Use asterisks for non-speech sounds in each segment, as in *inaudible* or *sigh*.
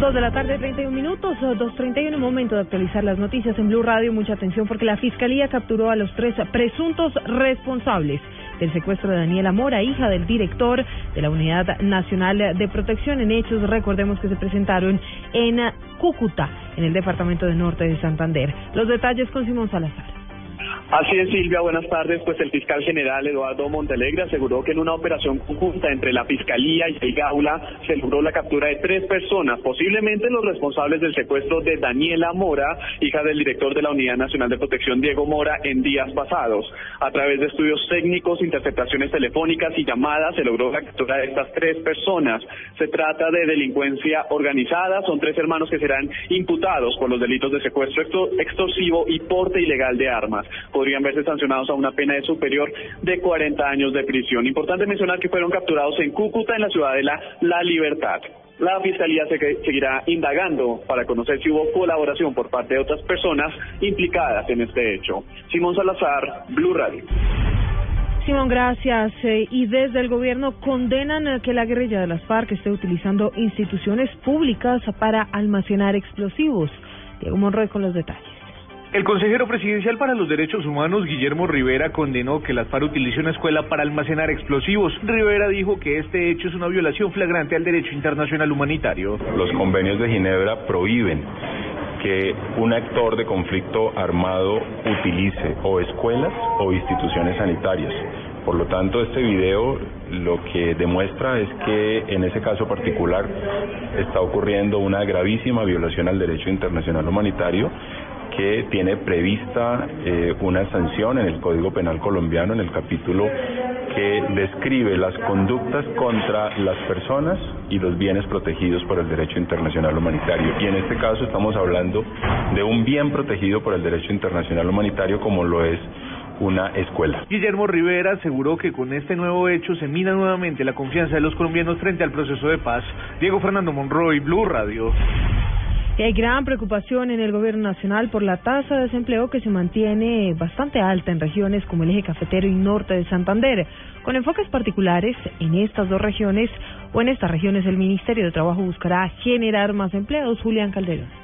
Dos de la tarde, 31 minutos, 2.31, momento de actualizar las noticias en Blue Radio. Mucha atención porque la Fiscalía capturó a los tres presuntos responsables del secuestro de Daniela Mora, hija del director de la Unidad Nacional de Protección en hechos, recordemos que se presentaron en Cúcuta, en el departamento de Norte de Santander. Los detalles con Simón Salazar. Así es, Silvia, buenas tardes. Pues el fiscal general Eduardo Montelegre aseguró que en una operación conjunta entre la Fiscalía y el Gaula se logró la captura de tres personas, posiblemente los responsables del secuestro de Daniela Mora, hija del director de la Unidad Nacional de Protección Diego Mora, en días pasados. A través de estudios técnicos, interceptaciones telefónicas y llamadas se logró la captura de estas tres personas. Se trata de delincuencia organizada, son tres hermanos que serán imputados por los delitos de secuestro extorsivo y porte ilegal de armas podrían verse sancionados a una pena de superior de 40 años de prisión. Importante mencionar que fueron capturados en Cúcuta, en la ciudad de La, Libertad. La Fiscalía se seguirá indagando para conocer si hubo colaboración por parte de otras personas implicadas en este hecho. Simón Salazar, Blue Radio. Simón, gracias. Eh, y desde el gobierno condenan eh, que la guerrilla de las FARC esté utilizando instituciones públicas para almacenar explosivos. Diego Monroy con los detalles. El consejero presidencial para los derechos humanos, Guillermo Rivera, condenó que las FARC utilicen una escuela para almacenar explosivos. Rivera dijo que este hecho es una violación flagrante al derecho internacional humanitario. Los convenios de Ginebra prohíben que un actor de conflicto armado utilice o escuelas o instituciones sanitarias. Por lo tanto, este video lo que demuestra es que en ese caso particular está ocurriendo una gravísima violación al derecho internacional humanitario que tiene prevista eh, una sanción en el Código Penal colombiano, en el capítulo que describe las conductas contra las personas y los bienes protegidos por el derecho internacional humanitario. Y en este caso estamos hablando de un bien protegido por el derecho internacional humanitario como lo es una escuela. Guillermo Rivera aseguró que con este nuevo hecho se mina nuevamente la confianza de los colombianos frente al proceso de paz. Diego Fernando Monroy, Blue Radio. Hay gran preocupación en el gobierno nacional por la tasa de desempleo que se mantiene bastante alta en regiones como el eje cafetero y norte de Santander. Con enfoques particulares en estas dos regiones o en estas regiones, el Ministerio de Trabajo buscará generar más empleos. Julián Calderón.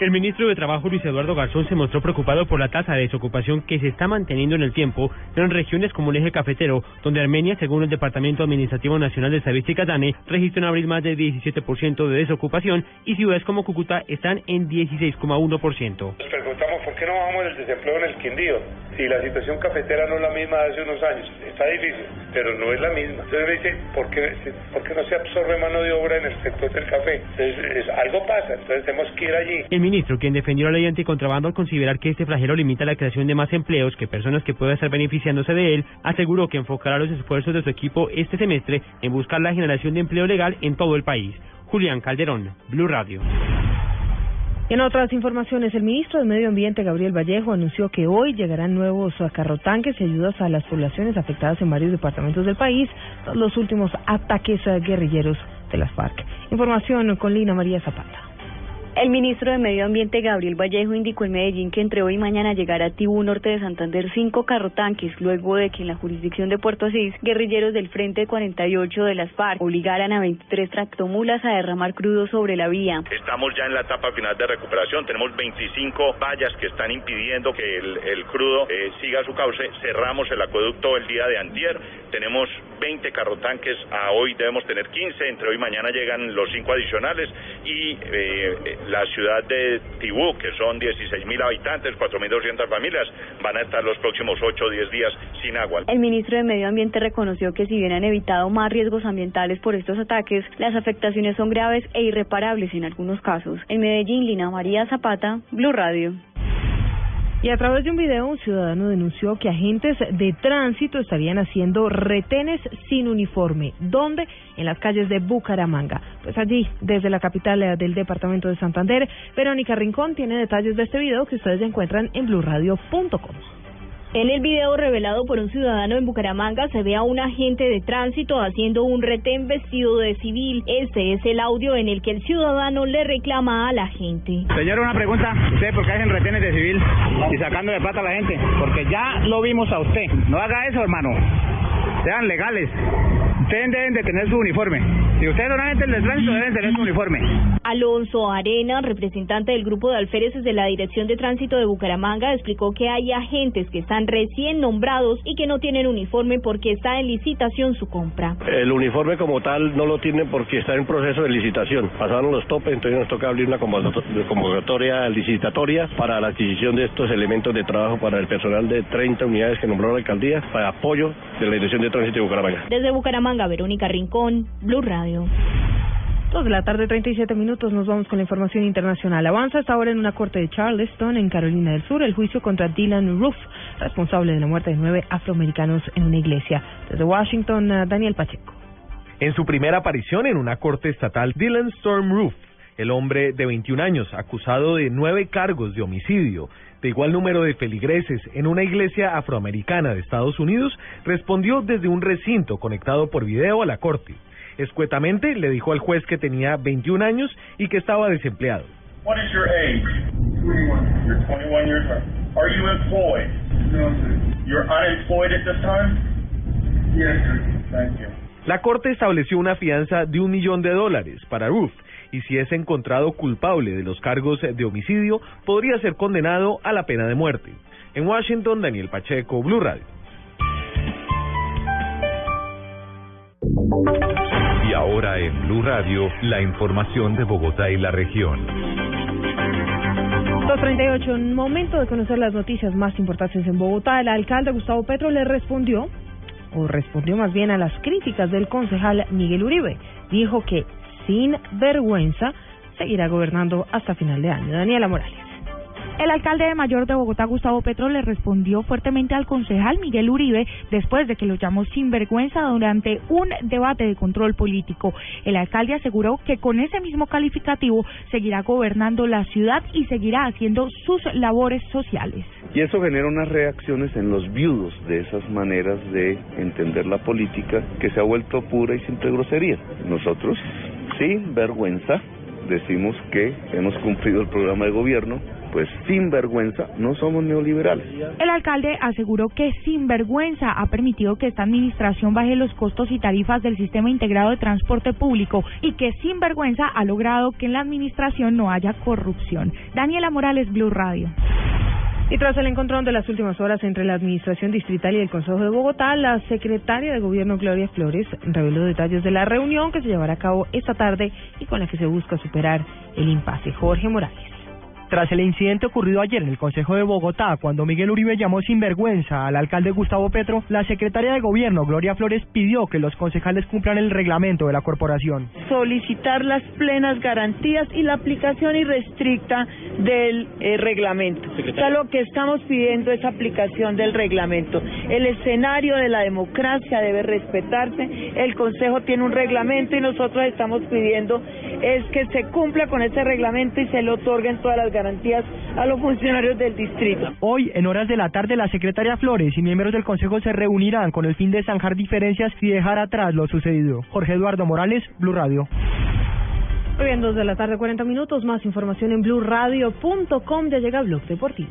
El ministro de Trabajo Luis Eduardo Garzón se mostró preocupado por la tasa de desocupación que se está manteniendo en el tiempo en regiones como el eje cafetero, donde Armenia, según el Departamento Administrativo Nacional de Estadística DANE, registra en abril más del 17% de desocupación y ciudades como Cúcuta están en 16,1%. Nos preguntamos por qué no bajamos el desempleo en el Quindío, si la situación cafetera no es la misma de hace unos años. Está difícil, pero no es la misma. Entonces me dice, ¿por qué, por qué no se absorbe mano de obra en el sector del café? Entonces algo pasa, entonces tenemos que ir allí ministro, quien defendió la ley anticontrabando al considerar que este flagelo limita la creación de más empleos que personas que puedan estar beneficiándose de él, aseguró que enfocará los esfuerzos de su equipo este semestre en buscar la generación de empleo legal en todo el país. Julián Calderón, Blue Radio. En otras informaciones, el ministro de Medio Ambiente, Gabriel Vallejo, anunció que hoy llegarán nuevos carrotanques y ayudas a las poblaciones afectadas en varios departamentos del país los últimos ataques guerrilleros de las FARC. Información con Lina María Zapata. El ministro de Medio Ambiente, Gabriel Vallejo, indicó en Medellín que entre hoy y mañana llegará a Tibú Norte de Santander cinco carrotanques, luego de que en la jurisdicción de Puerto Asís, guerrilleros del Frente 48 de las FARC obligaran a 23 tractomulas a derramar crudo sobre la vía. Estamos ya en la etapa final de recuperación, tenemos 25 vallas que están impidiendo que el, crudo eh, siga su cauce, cerramos el acueducto el día de antier, tenemos 20 carrotanques, a hoy. Debemos tener 15, entre hoy y mañana llegan los cinco adicionales. Y eh, la ciudad de Tibú, que son 16.000 habitantes, 4.200 familias, van a estar los próximos 8 o 10 días sin agua. El ministro de Medio Ambiente reconoció que si bien han evitado más riesgos ambientales por estos ataques, las afectaciones son graves e irreparables en algunos casos. En Medellín, Lina María Zapata, Blue Radio. Y a través de un video, un ciudadano denunció que agentes de tránsito estarían haciendo retenes sin uniforme. ¿Dónde? En las calles de Bucaramanga. Pues allí, desde la capital eh, del departamento de Santander, Verónica Rincón tiene detalles de este video que ustedes encuentran en blurradio.com. En el video revelado por un ciudadano en Bucaramanga se ve a un agente de tránsito haciendo un retén vestido de civil. Este es el audio en el que el ciudadano le reclama a la gente. Señor, una pregunta. ¿Usted por qué hacen retenes de civil y sacando de plata a la gente? Porque ya lo vimos a usted. No haga eso, hermano. Sean legales. Ustedes deben de tener su uniforme. Si ustedes son agentes del tránsito, deben tener su uniforme. Alonso Arena, representante del grupo de alféreces de la Dirección de Tránsito de Bucaramanga, explicó que hay agentes que están recién nombrados y que no tienen uniforme porque está en licitación su compra. El uniforme como tal no lo tienen porque está en proceso de licitación. Pasaron los topes, entonces nos toca abrir una convocatoria licitatoria para la adquisición de estos elementos de trabajo para el personal de 30 unidades que nombró la alcaldía para apoyo de la Dirección de Tránsito de Bucaramanga. Desde Bucaramanga, Verónica Rincón, Blue Radio. Dos de la tarde, 37 minutos, nos vamos con la información internacional. Avanza hasta ahora en una corte de Charleston, en Carolina del Sur, el juicio contra Dylan Roof, responsable de la muerte de nueve afroamericanos en una iglesia. Desde Washington, uh, Daniel Pacheco. En su primera aparición en una corte estatal, Dylan Storm Roof, el hombre de 21 años, acusado de nueve cargos de homicidio, de igual número de feligreses en una iglesia afroamericana de Estados Unidos, respondió desde un recinto conectado por video a la corte. Escuetamente le dijo al juez que tenía 21 años y que estaba desempleado. What is your age? 21. You're 21 years old. Are you employed? No, sir. You're unemployed at this time? Yes, sir. Thank you. La corte estableció una fianza de un millón de dólares para Roof y si es encontrado culpable de los cargos de homicidio, podría ser condenado a la pena de muerte. En Washington, Daniel Pacheco, Blue Radio. Y ahora en Blue Radio, la información de Bogotá y la región. 238, en momento de conocer las noticias más importantes en Bogotá, el alcalde Gustavo Petro le respondió, o respondió más bien a las críticas del concejal Miguel Uribe. Dijo que sin vergüenza seguirá gobernando hasta final de año. Daniela Morales. El alcalde de Mayor de Bogotá, Gustavo Petro, le respondió fuertemente al concejal Miguel Uribe después de que lo llamó sinvergüenza durante un debate de control político. El alcalde aseguró que con ese mismo calificativo seguirá gobernando la ciudad y seguirá haciendo sus labores sociales. Y eso genera unas reacciones en los viudos de esas maneras de entender la política que se ha vuelto pura y simple grosería. Nosotros, sin vergüenza, decimos que hemos cumplido el programa de gobierno, pues sin vergüenza no somos neoliberales. El alcalde aseguró que sin vergüenza ha permitido que esta administración baje los costos y tarifas del sistema integrado de transporte público y que sin vergüenza ha logrado que en la administración no haya corrupción. Daniela Morales, Blue Radio. Y tras el encontrón de las últimas horas entre la Administración Distrital y el Consejo de Bogotá, la secretaria de Gobierno Gloria Flores reveló detalles de la reunión que se llevará a cabo esta tarde y con la que se busca superar el impasse. Jorge Morales. Tras el incidente ocurrido ayer en el Consejo de Bogotá, cuando Miguel Uribe llamó sin vergüenza al alcalde Gustavo Petro, la secretaria de Gobierno, Gloria Flores, pidió que los concejales cumplan el reglamento de la corporación. Solicitar las plenas garantías y la aplicación irrestricta del eh, reglamento. O sea, lo que estamos pidiendo es aplicación del reglamento. El escenario de la democracia debe respetarse. El Consejo tiene un reglamento y nosotros estamos pidiendo es que se cumpla con ese reglamento y se le otorguen todas las garantías a los funcionarios del distrito. Hoy, en horas de la tarde, la secretaria Flores y miembros del Consejo se reunirán con el fin de zanjar diferencias y dejar atrás lo sucedido. Jorge Eduardo Morales, Blue Radio. Muy bien, dos de la tarde, 40 minutos. Más información en blueradio.com. Ya llega Blog Deportivo.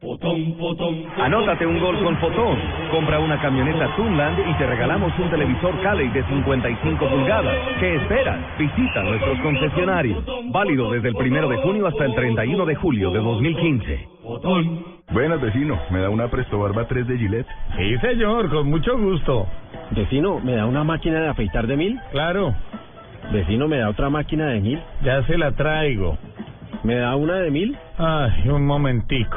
Anótate un gol con Fotón. Compra una camioneta Tunland y te regalamos un televisor Cali de 55 pulgadas. ¿Qué esperas? Visita nuestros concesionarios. Válido desde el primero de junio hasta el 31 de julio de 2015. Buenas, vecino. ¿Me da una Presto Barba 3 de Gillette? Sí, señor, con mucho gusto. Vecino, ¿me da una máquina de afeitar de mil? Claro. Vecino, ¿me da otra máquina de mil? Ya se la traigo. ¿Me da una de mil? Ay, un momentico.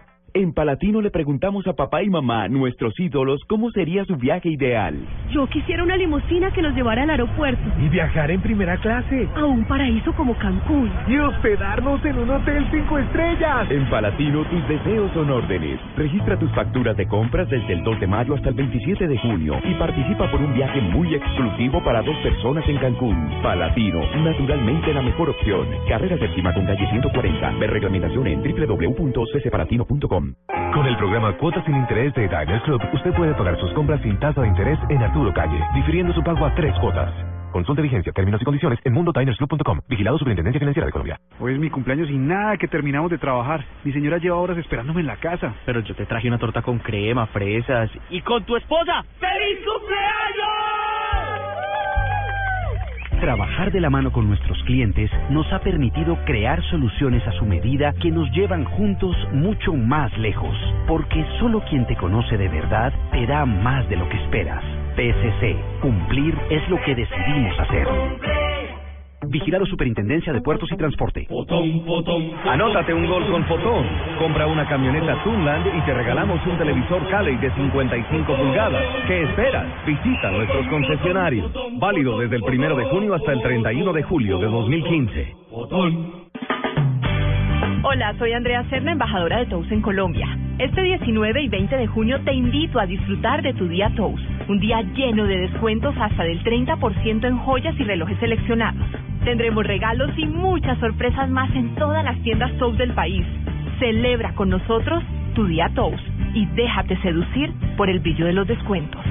En Palatino le preguntamos a papá y mamá, nuestros ídolos, cómo sería su viaje ideal. Yo quisiera una limusina que nos llevara al aeropuerto. Y viajar en primera clase. A un paraíso como Cancún. Y hospedarnos en un hotel cinco estrellas. En Palatino tus deseos son órdenes. Registra tus facturas de compras desde el 2 de mayo hasta el 27 de junio y participa por un viaje muy exclusivo para dos personas en Cancún. Palatino, naturalmente la mejor opción. Carrera séptima con calle 140. Ver reglamentación en Con el programa Cuotas sin Interés de Diners Club, usted puede pagar sus compras sin tasa de interés en Arturo Calle, difiriendo su pago a tres cuotas. Consulte vigencia, términos y condiciones en mundodinersclub.com. Vigilado Superintendencia Financiera de Colombia. Hoy es mi cumpleaños y nada que terminamos de trabajar. Mi señora lleva horas esperándome en la casa. Pero yo te traje una torta con crema, fresas y con tu esposa. ¡Feliz cumpleaños! Trabajar de la mano con nuestros clientes nos ha permitido crear soluciones a su medida que nos llevan juntos mucho más lejos, porque solo quien te conoce de verdad te da más de lo que esperas. PSC, cumplir es lo que decidimos hacer. Vigilado Superintendencia de Puertos y Transporte. Anótate un gol con Fotón. Compra una camioneta Tunland y te regalamos un televisor Cali de 55 pulgadas. ¿Qué esperas? Visita nuestros concesionarios. Válido desde el primero de junio hasta el 31 de julio de 2015. Hola, soy Andrea Serna, embajadora de Tous en Colombia. Este 19 y 20 de junio te invito a disfrutar de tu día Tous, un día lleno de descuentos hasta del 30% en joyas y relojes seleccionados. Tendremos regalos y muchas sorpresas más en todas las tiendas Tous del país. Celebra con nosotros tu día Tous y déjate seducir por el brillo de los descuentos.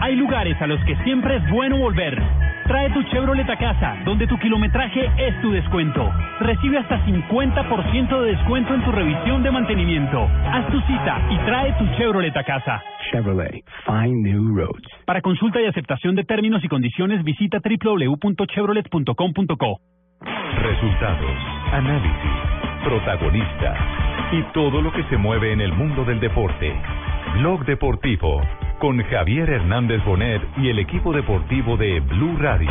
Hay lugares a los que siempre es bueno volver. Trae tu Chevrolet a casa, donde tu kilometraje es tu descuento. Recibe hasta 50% de descuento en tu revisión de mantenimiento. Haz tu cita y trae tu Chevrolet a casa. Chevrolet, find new roads. Para consulta y aceptación de términos y condiciones, visita www.chevrolet.com.co. Resultados, análisis, protagonistas y todo lo que se mueve en el mundo del deporte. Blog Deportivo con Javier Hernández Bonet y el equipo deportivo de Blue Radio.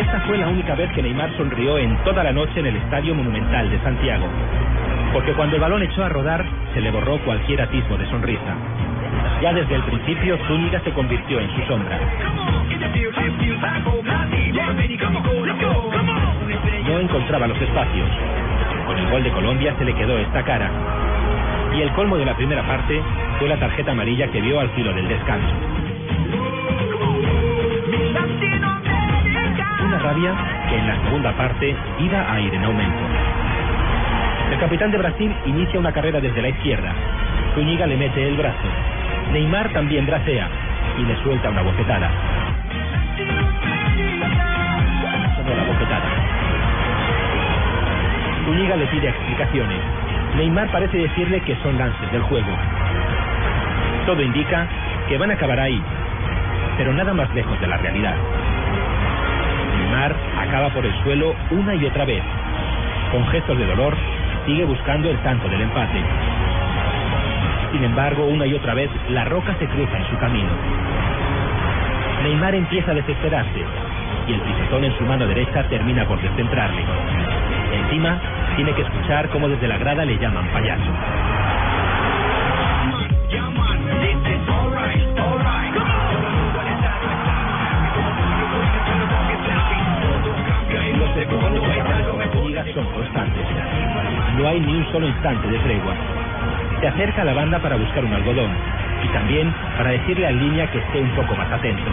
Esta fue la única vez que Neymar sonrió en toda la noche en el Estadio Monumental de Santiago. Porque cuando el balón echó a rodar, se le borró cualquier atisbo de sonrisa. Ya desde el principio, Zúñiga se convirtió en su sombra. No encontraba los espacios. Con el gol de Colombia se le quedó esta cara. Y el colmo de la primera parte fue la tarjeta amarilla que vio al filo del descanso. Una rabia que en la segunda parte iba a ir en aumento. El capitán de Brasil inicia una carrera desde la izquierda. Zúñiga le mete el brazo. Neymar también bracea y le suelta una bofetada. La. Zúñiga le pide explicaciones. Neymar parece decirle que son lances del juego. Todo indica que van a acabar ahí, pero nada más lejos de la realidad. Neymar acaba por el suelo una y otra vez. Con gestos de dolor, sigue buscando el tanto del empate. Sin embargo, una y otra vez, la roca se cruza en su camino. Neymar empieza a desesperarse y el pisotón en su mano derecha termina por descentrarle. Encima, tiene que escuchar cómo desde la grada le llaman payaso. Los son constantes. No hay ni un solo instante de tregua. Se acerca a la banda para buscar un algodón y también para decirle al línea que esté un poco más atento.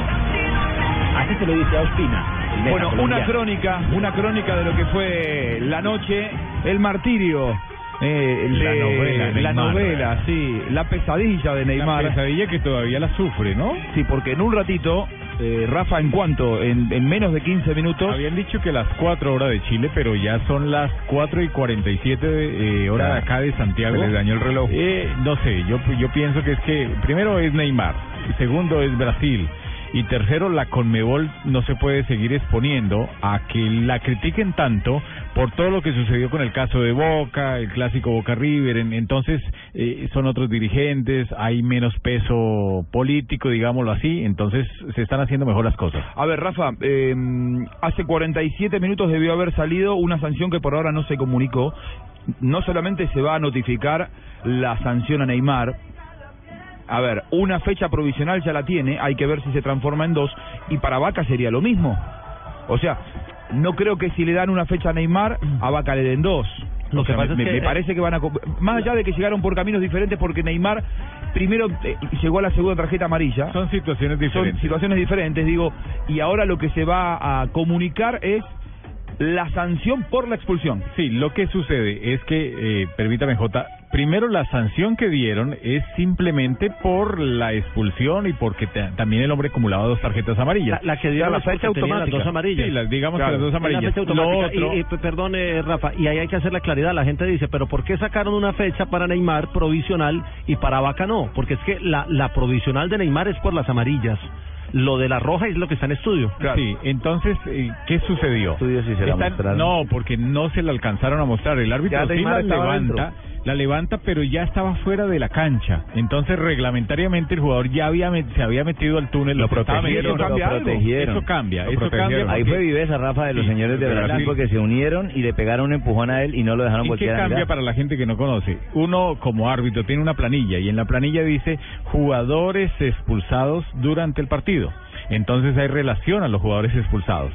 Así se lo dice a Ospina. Bueno, una crónica, una crónica de lo que fue la noche, el martirio. eh, La novela, la novela, sí, la pesadilla de Neymar. La pesadilla que todavía la sufre, ¿no? Sí, porque en un ratito, eh, Rafa, ¿en cuánto? En, en menos de 15 minutos. Habían dicho que las 4 horas de Chile, pero ya son las 4 y 47 de, eh, hora de acá de Santiago. Se les dañó el reloj. Eh, no sé, yo, yo pienso que es que primero es Neymar, segundo es Brasil. Y tercero, la Conmebol no se puede seguir exponiendo a que la critiquen tanto por todo lo que sucedió con el caso de Boca, el clásico Boca River. En- entonces, eh, son otros dirigentes, hay menos peso político, digámoslo así. Entonces, se están haciendo mejor las cosas. A ver, Rafa, eh, hace 47 minutos debió haber salido una sanción que por ahora no se comunicó. No solamente se va a notificar la sanción a Neymar, a ver, una fecha provisional ya la tiene, hay que ver si se transforma en dos, y para Vaca sería lo mismo. O sea, no creo que si le dan una fecha a Neymar, a Vaca le den dos. O sea, me, me parece que van a... Más allá de que llegaron por caminos diferentes, porque Neymar primero eh, llegó a la segunda tarjeta amarilla. Son situaciones diferentes. Son situaciones diferentes, digo, y ahora lo que se va a comunicar es la sanción por la expulsión. Sí, lo que sucede es que, eh, permítame J, primero la sanción que dieron es simplemente por la expulsión y porque ta- también el hombre acumulaba dos tarjetas amarillas. La- la que dieron la porque tenía las dos amarillas. Sí, las, digamos Claro, que las dos la amarillas. fecha Lo automática. otro- Y, y, perdón, eh, Rafa, y ahí hay que hacer la claridad. La gente dice, pero ¿por qué sacaron una fecha para Neymar provisional y para Vaca no? Porque es que la, la provisional de Neymar es por las amarillas. Lo de la roja es lo que está en estudio. Sí, entonces, eh, ¿qué sucedió? se la Están- mostraron. no, porque no se la alcanzaron a mostrar. El árbitro Ya sí la levanta, dentro. la levanta, pero ya estaba fuera de la cancha. Entonces, reglamentariamente, el jugador ya había met- se había metido al túnel. Lo protegieron, metiendo. lo protegieron. Eso cambia, Lo eso cambia. Ahí fue viveza, Rafa, de los Sí, señores de Brasil, Brasil. porque se unieron y le pegaron un empujón a él y no lo dejaron ¿Y qué cambia mirar. para la gente que no conoce? Uno, como árbitro, tiene una planilla y en la planilla dice jugadores expulsados durante el partido. Entonces hay relación a los jugadores expulsados.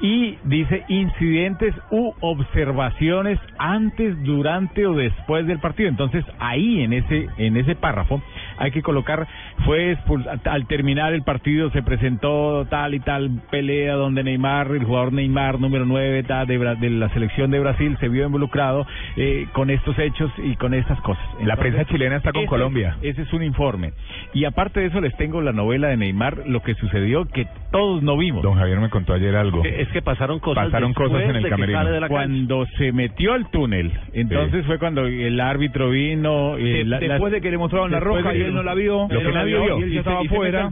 Y dice incidentes u observaciones antes, durante o después del partido. Entonces ahí en ese en ese párrafo hay que colocar fue expulsado al terminar el partido se presentó tal y tal pelea donde Neymar, el jugador Neymar número 9 tal, de, la selección de Brasil se vio involucrado eh, con estos hechos y con estas cosas. La prensa chilena está con ese- Colombia. Ese es un informe. Y aparte de eso les tengo la novela de Neymar, lo que sucedió que todos no vimos. Don Javier me contó ayer algo. Es que pasaron cosas Pasaron cosas en el camerino. Cuando se metió al túnel, entonces fue cuando el árbitro vino. eh, De- la- después la- de que le mostraron la roja y él no la vio, Lo que nadie vio, y él estaba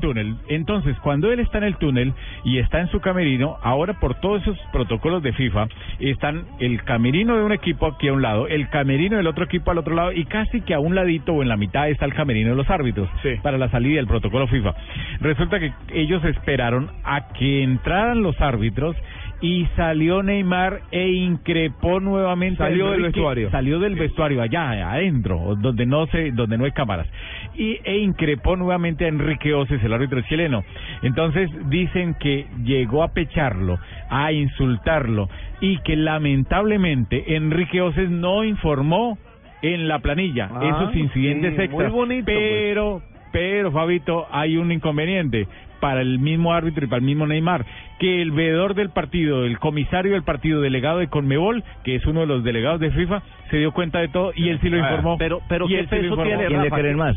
túnel. Entonces, cuando él está en el túnel y está en su camerino, ahora por todos esos protocolos de FIFA, están el camerino de un equipo aquí a un lado, el camerino del otro equipo al otro lado, y casi que a un ladito o en la mitad está el camerino de los árbitros para la salida del protocolo FIFA. Resulta que ellos esperaron a que entraran los árbitros y salió Neymar e increpó nuevamente Salió del vestuario. salió del vestuario allá adentro donde no se donde no hay cámaras. Y e increpó nuevamente a Enrique Oces el árbitro chileno. Entonces dicen que llegó a pecharlo a insultarlo y que lamentablemente Enrique Oces no informó en la planilla. Ah, esos incidentes sí, muy extras. pues. pero pero Fabito hay un inconveniente para el mismo árbitro y para el mismo Neymar, que el veedor del partido, el comisario del partido, delegado de Conmebol, que es uno de los delegados de FIFA, se dio cuenta de todo y él sí lo informó. Pero, pero ¿qué peso tiene?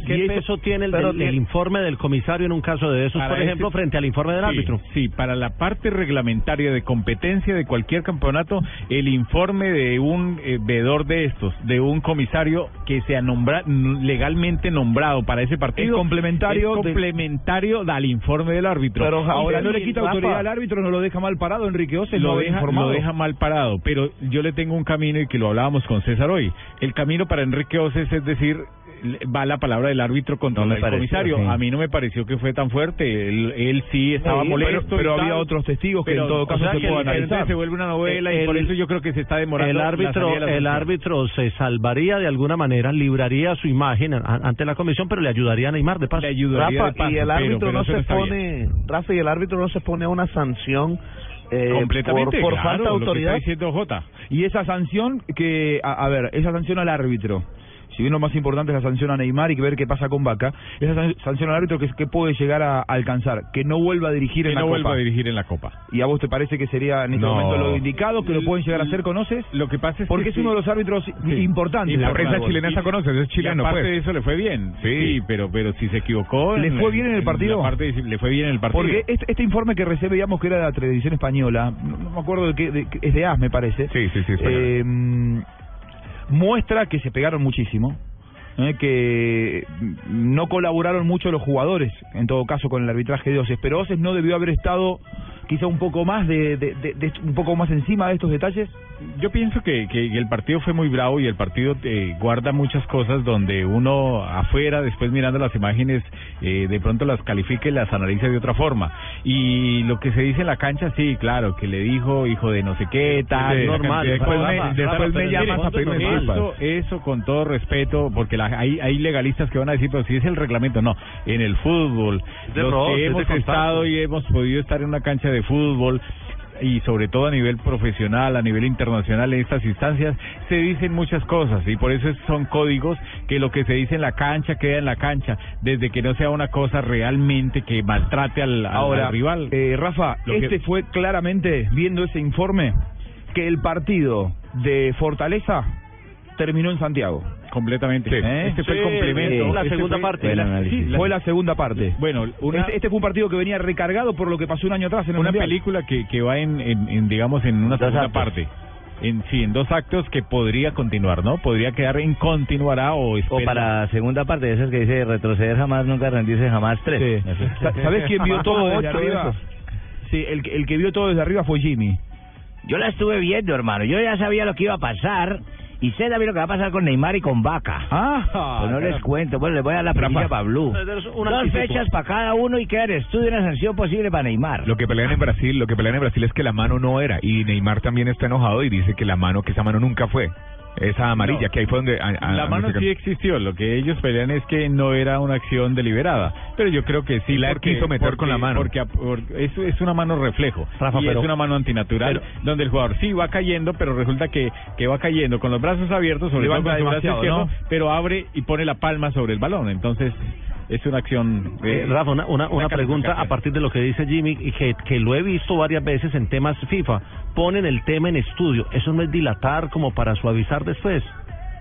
¿Qué, peso tiene el, pero del- tiene- el informe del comisario en un caso de esos, por ejemplo, ese- frente al informe del Sí, árbitro? Sí, para la parte reglamentaria de competencia de cualquier campeonato, el informe de un eh, veedor de estos, de un comisario que sea nombra, legalmente nombrado para ese partido, Es complementario es de- complementario al informe del árbitro. Pero ahora no le quita Rafa, autoridad al árbitro, no lo deja mal parado Enrique Ose, lo deja, lo deja mal parado, pero yo le tengo un camino y que lo hablábamos con César hoy. El camino para Enrique Oces es decir, va la palabra del árbitro contra No el pareció, comisario. sí. A mí no me pareció que fue tan fuerte. Él, él sí estaba Sí, molesto. pero- había otros testigos que en todo o caso sea se entonces analizar. se vuelve una novela y por eso yo creo que se está demorando. El árbitro, salida de la el árbitro se salvaría de alguna manera, libraría su imagen ante la comisión, pero le ayudaría a Neymar de paso. Le ayudaría Rafa, de paso, y el árbitro pero no se pone, Rafa, y el árbitro no se pone a una sanción eh, Completamente, por, por claro, falta de lo que está autoridad. diciendo. Y esa sanción que, a, a ver, esa sanción al árbitro, si bien lo más importante es la sanción a Neymar y que ver qué pasa con Vaca, esa san- sanción al árbitro que, que puede llegar a alcanzar, que no vuelva a dirigir Que en la no Copa. vuelva a dirigir en la Copa. ¿Y a vos te parece que sería en este No. momento lo indicado, que lo pueden llegar a hacer, conoces? Lo que pasa es Porque que es sí. uno de los árbitros importantes. Y del la prensa chilena está conoce, es chileno. Y aparte pues. de eso le fue bien. Sí, pero pero si se equivocó. ¿Le fue bien en el partido? parte le fue bien en el partido. Porque este, este informe que recién veíamos que era de la televisión española, no, no me acuerdo de qué, de es de AS me parece. Sí, sí, sí. Eh, muestra que se pegaron muchísimo, eh, que no colaboraron mucho los jugadores, en todo caso con el arbitraje de Oses, pero Oses no debió haber estado quizá un poco más de, de- de- de- un poco más encima de estos detalles. Yo pienso que, que el partido fue muy bravo y el partido eh, guarda muchas cosas donde uno afuera, después mirando las imágenes, eh, de pronto las califica y las analiza de otra forma. Y lo que se dice en la cancha, sí, claro, que le dijo hijo de no sé qué, tal, una normal, de después me- después me llamas a pedirme eso, disculpas. eso con todo respeto, porque la- hay, hay legalistas que van a decir, pero si es el reglamento, no. En el fútbol, los que es hemos estado y hemos podido estar en una cancha de fútbol, y sobre todo a nivel profesional, a nivel internacional en estas instancias, se dicen muchas cosas y por eso es- son códigos que lo que se dice en la cancha queda en la cancha, desde que no sea una cosa realmente que maltrate al, al- Ahora, al rival. eh, Rafa, Lo que- este fue claramente, viendo ese informe, que el partido de Fortaleza terminó en Santiago. Completamente. ¿Eh? Este fue el complemento. Este fue- La, sí, la- fue la segunda parte. Bueno, una- este, este fue un partido que venía recargado por lo que pasó un año atrás en el una Mundial. película que, que va en, en, en, digamos, en una segunda actos. parte. En, sí, en dos actos que podría continuar, ¿no? Podría quedar en continuará o O espera. para segunda parte de esas que dice retroceder jamás, nunca rendirse jamás tres. Sí. Sa- ¿Sabés quién vio *laughs* todo desde Ocho arriba? esos. Sí, el, que- el que vio todo desde arriba fue Jimmy. Yo la estuve viendo, hermano. Yo ya sabía lo que iba a pasar. Y sé también lo que va a pasar con Neymar y con Vaca. Ah, pues no les cuento. Bueno, les voy a dar la primicia para Blue. una Dos fechas para cada uno y queda en estudio una sanción posible para Neymar. Lo que pelean en Brasil, lo que pelean en Brasil es que la mano no era y Neymar también está enojado y dice que la mano, que esa mano nunca fue. Esa amarilla, No. que ahí fue donde... a- a- La mano sí existió, lo que ellos pelean es que no era una acción deliberada, pero yo creo que sí La porque, quiso meter porque- con la mano. porque, por- es, es una mano reflejo Rafa, y pero- es una mano antinatural donde el jugador sí va cayendo, pero resulta que, que va cayendo con los brazos abiertos sobre su brazo izquierdo, pero abre y pone la palma sobre el balón, entonces es una acción Eh, Rafa, una, una, pregunta a partir de lo que dice Jimmy, y que, que lo he visto varias veces en temas FIFA. Ponen el tema en estudio. ¿Eso no es dilatar como para suavizar después?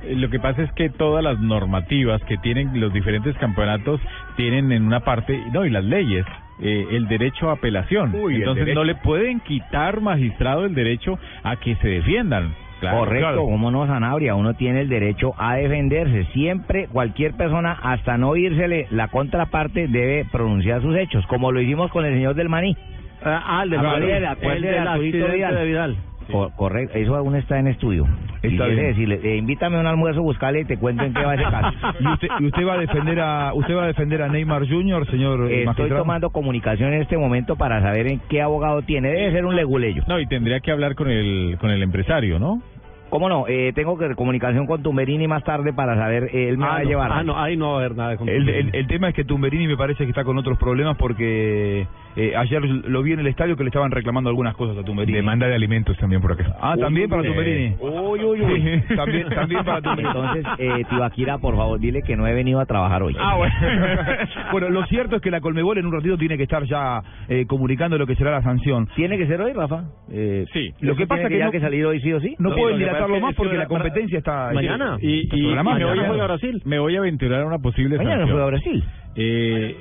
Eh, Lo que pasa es que todas las normativas que tienen los diferentes campeonatos tienen en una parte, no, y las leyes, eh, el derecho a apelación. Uy, Entonces derecho. no le pueden quitar, magistrado, el derecho a que se defiendan. Claro, Correcto, claro. como no, Sanabria, uno tiene el derecho a defenderse. Siempre, cualquier persona, hasta no írsele la contraparte, debe pronunciar sus hechos, como lo hicimos con el señor del Maní. Ah, el de acuérdese el de accidente Vidal. de Vidal. Co- correcto, eso aún está en estudio. Está y quiere bien. decirle, eh, invítame a un almuerzo, buscale y te cuento en qué va ese *laughs* caso. ¿Y usted, y usted va a defender a usted va a defender a Neymar Jr., señor Estoy magistrado? tomando comunicación en este momento para saber en qué abogado tiene. Debe ser un leguleyo. No, y tendría que hablar con el, con el empresario, ¿no? ¿Cómo no? Eh, tengo que comunicación con Tumberini más tarde para saber, eh, él me va Ah, a no, llevar. ah, no, ahí no va a haber nada de El, el- el tema es que Tumberini me parece que está con otros problemas porque eh, ayer lo vi en el estadio que le estaban reclamando algunas cosas a Tumberini. Demanda de alimentos también por acá. Ah, también para Eh, Tumberini. Uy, uy, uy. Sí, *laughs* también, también para Tumberini. Entonces, eh, Tibaquira, por favor, dile que no he venido a trabajar hoy. Ah, bueno. *laughs* bueno, lo cierto es que la Colmebol en un ratito tiene que estar ya eh, comunicando lo que será la sanción. ¿Tiene que ser hoy, Rafa? Eh, Sí. Lo que ¿eso pasa tiene que ya no- que salir hoy sí o sí? No Sí, pueden lo que pasa dilatarlo es que más porque la competencia está... Mañana. Y, y, y me, voy a, juega Brasil. me voy a aventurar a una posible Mañana sanción. juega Brasil. Eh,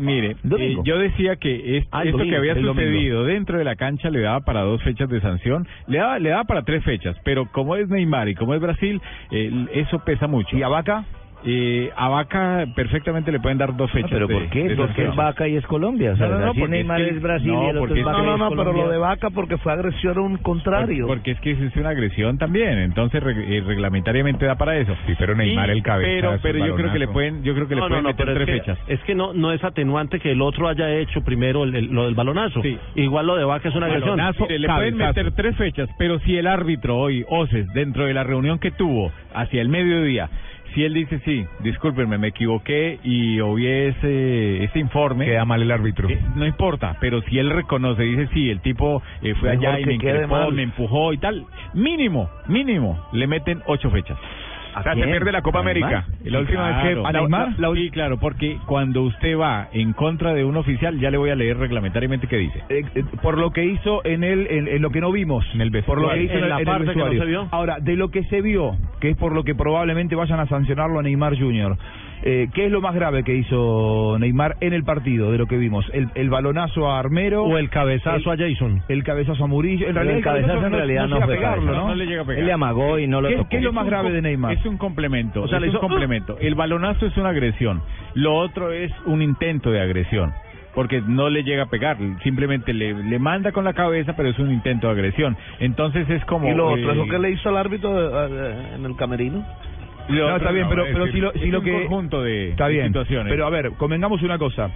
mire, Domingo. eh, yo decía que Ah, esto domingo, que había sucedido dentro de la cancha le daba para dos fechas de sanción, le daba, le daba para tres fechas, pero como es Neymar y como es Brasil, eh, eso pesa mucho. ¿Y a Vaca? Eh, a Vaca perfectamente le pueden dar dos fechas. pero de- ¿por qué? Porque es. Vaca y es Colombia. O sea, No, no, no, así porque Neymar es es, que- Brasil no, y el otro porque es es Vaca que- y No, es no, pero lo de Vaca porque fue agresión a un contrario. Porque es que es una agresión también, entonces re- eh, reglamentariamente da para eso. Sí, pero Neymar Y- el cabezazo, Pero, pero yo creo que le pueden, yo creo que le No, pueden no, no, meter tres es que, fechas. es que no no es atenuante que el otro haya hecho primero el, el- lo del balonazo. Sí. Igual lo de Vaca es una agresión. Balonazo, Mire, le pueden meter tres fechas, pero si el árbitro hoy, Oces, dentro de la reunión que tuvo hacia el mediodía, si él dice, sí, discúlpenme, me equivoqué y obvié ese, ese informe. Queda mal el árbitro. eh, no importa, pero si él reconoce, dice, sí, el tipo eh, fue Mejor allá y que me increpó, me empujó y tal, mínimo, mínimo, le meten ocho fechas. O sea, se pierde la Copa América. Y la última vez que... ¿A la- Neymar? la- la- sí, claro, porque cuando usted va en contra de un oficial, ya le voy a leer reglamentariamente qué dice. Eh, eh, por lo que hizo en el en, en lo que no vimos En el por lo que vestuario. hizo en, En la en el parte que no vestuario. se vio. ahora de lo que se vio que es por lo que probablemente vayan a sancionarlo a Neymar Jr. Eh, ¿Qué es lo más grave que hizo Neymar en el partido de lo que vimos? ¿El, el balonazo a Armero? O el cabezazo a Jason. ¿El cabezazo a Murillo? En realidad el cabezazo en realidad no llega a fue pegarlo, cabezazo. ¿no? No le llega a pegar. Él le amagó y no lo ¿Qué- tocó. qué es lo más un grave de Neymar? Es un complemento. O sea, es le un complemento. El balonazo es una agresión. Lo otro es un intento de agresión. Porque no le llega a pegar, simplemente le, le manda con la cabeza, pero es un intento de agresión. Entonces es como. y lo otro, eh, ¿eso que le hizo al árbitro eh, eh, en el camerino? No, está bien, no, pero, pero decir, si lo, si es lo un que... conjunto de, Está de bien, situaciones. pero a ver, convengamos una cosa.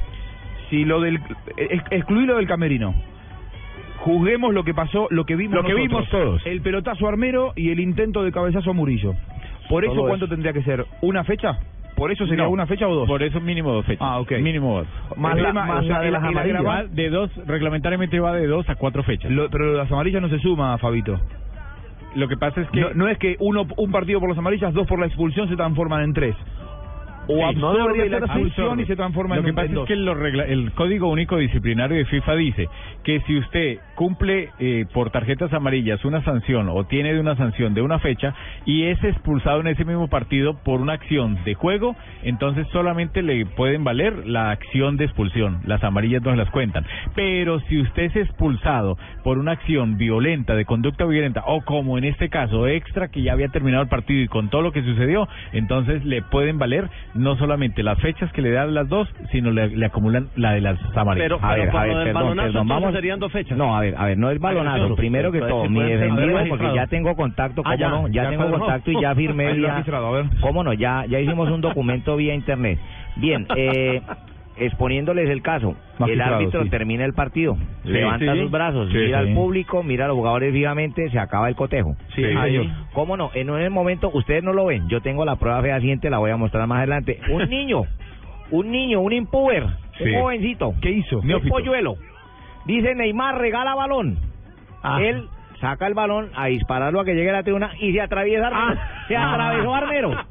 Si lo del... ex- Excluí lo del camerino. Juzguemos lo que pasó, lo que vimos Lo que nosotros. vimos todos. El pelotazo Armero y el intento de cabezazo a Murillo. ¿Por eso Todo cuánto tendría que ser? ¿Una fecha? ¿Por eso sería No, una fecha o dos? Por eso mínimo dos fechas. Ah, ok. Mínimo dos. Más la, más o sea, la de las amarillas. Va de dos, reglamentariamente va de dos a cuatro fechas. Lo- pero las amarillas no se suma, Fabito. Lo que pasa es que... No, no es que uno un partido por las amarillas, dos por la expulsión se transforman en tres. O Sí, absorbe no la expulsión y se transforma Lo en que un pasa es dos. que lo regla- el Código Único Disciplinario de FIFA dice que si usted cumple eh, por tarjetas amarillas una sanción o tiene de una sanción de una fecha y es expulsado en ese mismo partido por una acción de juego, entonces solamente le pueden valer la acción de expulsión. Las amarillas no se las cuentan. Pero si usted es expulsado por una acción violenta, de conducta violenta, o como en este caso extra que ya había terminado el partido y con todo lo que sucedió, entonces le pueden valer no solamente las fechas que le dan las dos, sino le, le acumulan la de las amarillas. Pero, A pero ver, por a ver, perdón, perdón, vamos. serían dos fechas. No, a ver, a ver, no es balonazo. Primero que todo, mi defendido, porque ya tengo contacto, Ah, cómo ya, no, ya, ya tengo contacto y ya *laughs* firmé Ahí lo vía- registrado, a ver. ¿Cómo no? Ya, ya hicimos un documento vía internet. Bien, *laughs* eh, exponiéndoles el caso, el árbitro sí. termina el partido, Sí, levanta sí. sus brazos, mira al público, mira a los jugadores vivamente, se acaba el cotejo. Sí, señor. ¿Cómo no? En un momento, ustedes no lo ven, yo tengo la prueba fehaciente, la voy a mostrar más adelante. Un niño, un niño, un impuber, un jovencito, ¿Qué hizo? un polluelo. Dice Neymar, regala balón. Él saca el balón a dispararlo a que llegue a la tribuna y se atraviesa Armero. Se atravesó Armero. *laughs*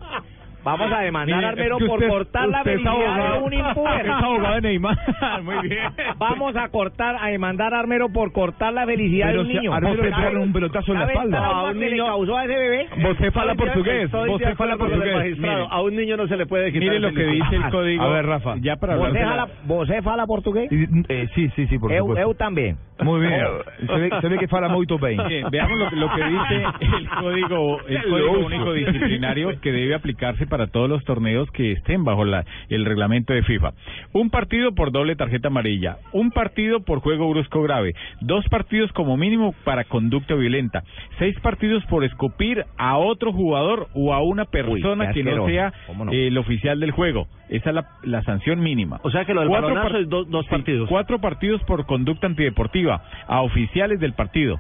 Vamos a demandar Mire, a Armero es que por usted- cortar la usted felicidad de un impuber. Es *laughs* abogado de Neymar. *laughs* Muy bien. Vamos a cortar, a demandar a Armero por cortar la felicidad Pero de un si niño. Armero le ¿Sabe- pegaron un pelotazo en la espalda. A un niño- causó a ese bebé? Você fala portugués. Você fala portugués. magistrado. Mire. A un niño no se le puede quitar Mire lo el que dice el código. A ver, Rafa. Ya para hablar ¿Vos de fala, portugués? Eh, sí, sí, sí, por Eu, supuesto. eu también. Muy bien. Se ve, se ve que fala muy. Bien, veamos lo, que- lo que dice el código el código único disciplinario que debe aplicarse para todos los torneos que estén bajo la, el reglamento de FIFA. Un partido por doble tarjeta amarilla, un partido por juego brusco grave, dos partidos como mínimo para conducta violenta, seis partidos por escupir a otro jugador o a una persona que no sea eh, el oficial del juego. Esa es la, la sanción mínima. O sea que lo del Cuatro par- es do- dos Sí, partidos. Cuatro partidos por conducta antideportiva a oficiales del partido.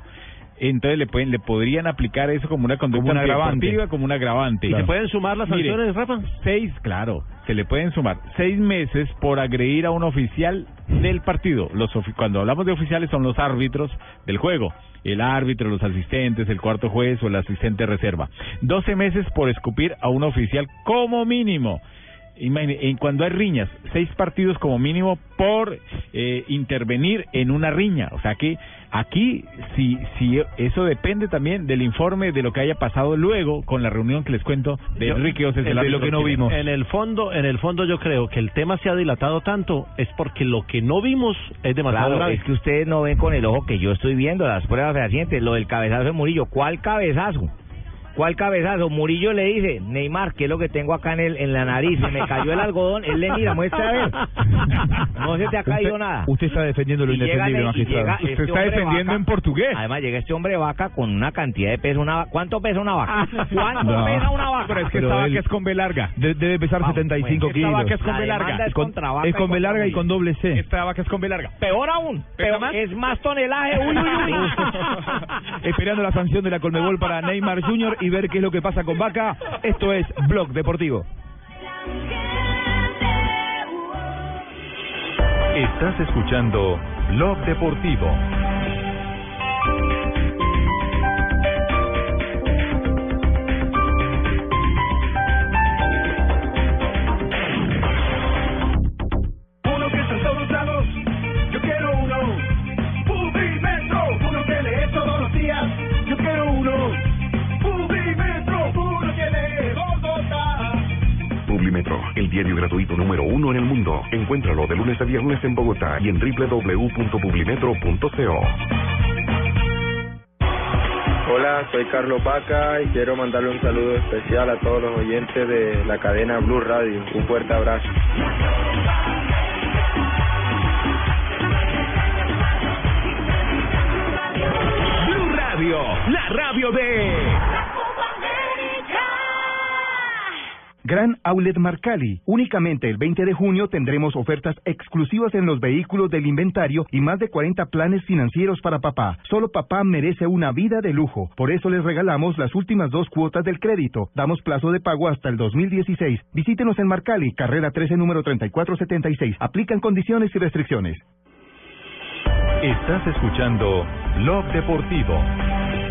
Entonces le pueden le podrían aplicar eso como una conducta Como un agravante. antideportiva, como un agravante. ¿Y se pueden sumar las Mire, sanciones, Rafa? Seis, claro, se le pueden sumar seis meses por agredir a un oficial del partido. Los ofi- cuando hablamos de oficiales son los árbitros del juego. El árbitro, los asistentes, el cuarto juez o el asistente de reserva. 12 meses por escupir a un oficial como mínimo. Imagine, en cuando hay riñas, seis partidos como mínimo por eh, intervenir en una riña. O sea que aquí, si, si eso depende también del informe de lo que haya pasado luego con la reunión que les cuento de Yo- Enrique Oces, el de lo que no vimos. En el fondo, en el fondo yo creo que el tema se ha dilatado tanto es porque lo que no vimos es demasiado Claro, grave. es que ustedes no ven con el ojo que yo estoy viendo las pruebas fehacientes, lo del cabezazo de Murillo. ¿Cuál cabezazo? ¿Cuál cabezazo? Murillo le dice, Neymar, ¿qué es lo que tengo acá en, el, en la nariz? Se me cayó el algodón. Él le mira, muestra a ver. No se te ha caído Usted- nada. Usted está defendiendo lo indefendible, magistrado. llega este hombre vaca. portugués. Además llega este hombre vaca con una cantidad de peso. Una, ¿Cuánto pesa una vaca? ¿Cuánto No. pesa una vaca? Pero es que esta vaca es con B larga. De- debe pesar 75 pues, esta kilos. vaca es con B larga. es con, es con y B larga y con doble C. Esta vaca es con B larga. Peor aún. ¿Pesa peor- más? Es más tonelaje. Uy, uy, uy. *laughs* Esperando la sanción de la Colmebol para Neymar Jr. y ver qué es lo que pasa con Vaca. Esto es Blog Deportivo. Estás escuchando Blog Deportivo. Encuéntralo de lunes a viernes en Bogotá y en www.publimetro.co. Hola, soy Carlos Vaca y quiero mandarle un saludo especial a todos los oyentes de la cadena Blue Radio. Un fuerte abrazo. Blue Radio, la radio de. Gran Outlet Marcali. Únicamente el 20 de junio tendremos ofertas exclusivas en los vehículos del inventario y más de 40 planes financieros para papá. Solo papá merece una vida de lujo. Por eso les regalamos las últimas dos cuotas del crédito. Damos plazo de pago hasta el 2016. Visítenos en Marcali, carrera 13, número 3476. Aplican condiciones y restricciones. Estás escuchando Blog Deportivo.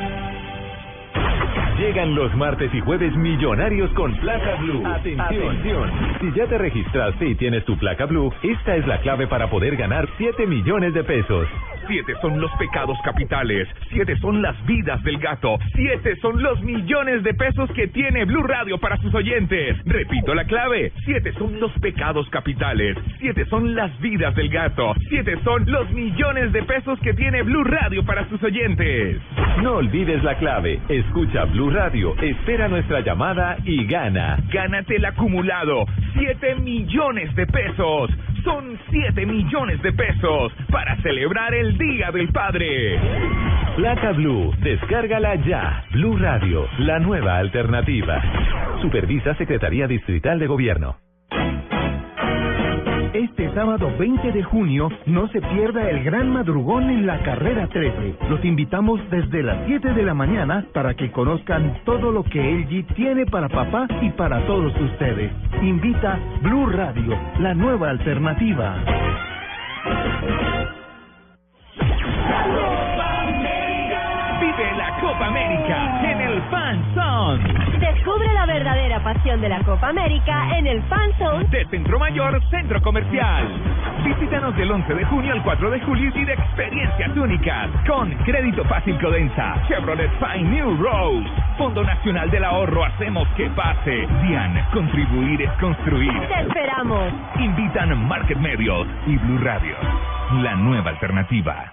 Llegan los martes y jueves millonarios con placa blue. Atención. Si ya te registraste y tienes tu placa blue, esta es la clave para poder ganar 7 millones de pesos. Siete son los pecados capitales, siete son las vidas del gato, siete son los millones de pesos que tiene Blue Radio para sus oyentes. Repito la clave, siete son los pecados capitales, siete son las vidas del gato, siete son los millones de pesos que tiene Blue Radio para sus oyentes. No olvides la clave. Escucha Blue Radio, espera nuestra llamada y gana. Gánate el acumulado, 7 millones de pesos. Son 7 millones de pesos para celebrar el Día del Padre. Placa Blue, descárgala ya. Blue Radio, la nueva alternativa. Supervisa Secretaría Distrital de Gobierno. Sábado 20 de junio no se pierda el gran madrugón en la carrera 13. Los invitamos desde las 7 de la mañana para que conozcan todo lo que LG tiene para papá y para todos ustedes. Invita Blue Radio, la nueva alternativa. Vive la Copa América en el Fan Zone Descubre la verdadera pasión de la Copa América en el Fan Zone de Centro Mayor Centro Comercial. Visítanos del 11 de junio al 4 de julio y vive experiencias únicas con Crédito Fácil Codensa, Chevrolet Fine New Rose, Fondo Nacional del Ahorro Hacemos que pase. DIAN, contribuir es construir. Te esperamos. Invitan Market Medios y Blue Radio, la nueva alternativa.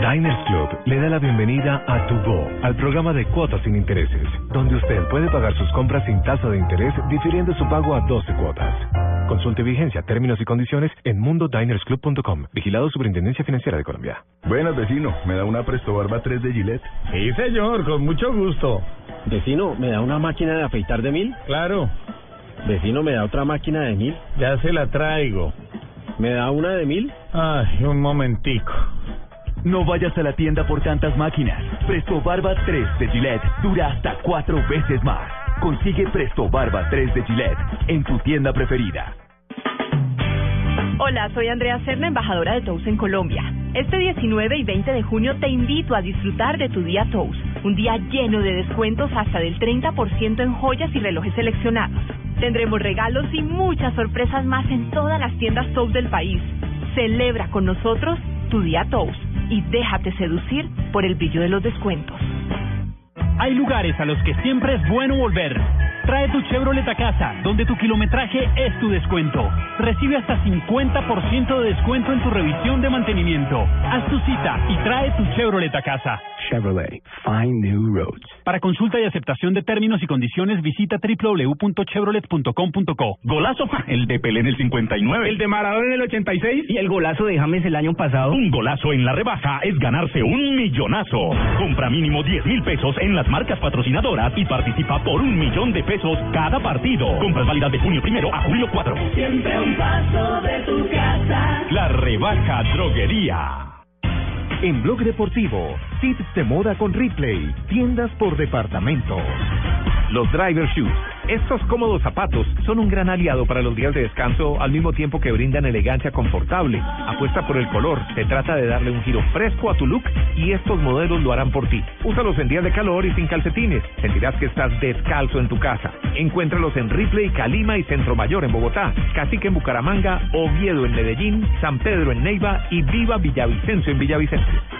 Diners Club le da la bienvenida a Tu Go, al programa de cuotas sin intereses, donde usted puede pagar sus compras sin tasa de interés difiriendo su pago a 12 cuotas. Consulte vigencia, términos y condiciones en mundodinersclub.com. Vigilado Superintendencia Financiera de Colombia. Buenas, vecino. ¿Me da una Presto Barba 3 de Gillette? Sí, señor, con mucho gusto. Vecino, ¿me da una máquina de afeitar de mil? Claro. Vecino, ¿me da otra máquina de mil? Ya se la traigo. ¿Me da una de mil? Ay, un momentico. No vayas a la tienda por tantas máquinas. Presto Barba 3 de Gillette dura hasta cuatro veces más. Consigue Presto Barba 3 de Gillette en tu tienda preferida. Hola, soy Andrea Serna, embajadora de Tous en Colombia. Este 19 y 20 de junio te invito a disfrutar de tu día Tous, un día lleno de descuentos hasta del 30% en joyas y relojes seleccionados. Tendremos regalos y muchas sorpresas más en todas las tiendas Toast del país. Celebra con nosotros tu día Toast y déjate seducir por el brillo de los descuentos. Hay lugares a los que siempre es bueno volver. Trae tu Chevrolet a casa, donde tu kilometraje es tu descuento. Recibe hasta 50% de descuento en tu revisión de mantenimiento. Haz tu cita y trae tu Chevrolet a casa. Chevrolet, find new roads. Para consulta y aceptación de términos y condiciones, visita www.chevrolet.com.co. Golazo, el de Pelé en el 59. El de Maradona en el 86. Y el golazo de James el año pasado. Un golazo en la rebaja es ganarse un millonazo. Compra mínimo 10 mil pesos en las marcas patrocinadoras y participa por un millón de pesos cada partido. Compras válidas de junio primero a julio 4. Siempre un paso de tu casa. La rebaja droguería. En Blog Deportivo, tips de moda con Ripley, tiendas por departamento. Los Driver Shoes. Estos cómodos zapatos son un gran aliado para los días de descanso al mismo tiempo que brindan elegancia confortable. Apuesta por el color, se trata de darle un giro fresco a tu look y estos modelos lo harán por ti. Úsalos en días de calor y sin calcetines. Sentirás que estás descalzo en tu casa. Encuéntralos en Ripley, Calima y Centro Mayor en Bogotá, Cacique en Bucaramanga, Oviedo en Medellín, San Pedro en Neiva y Viva Villavicencio en Villavicencio.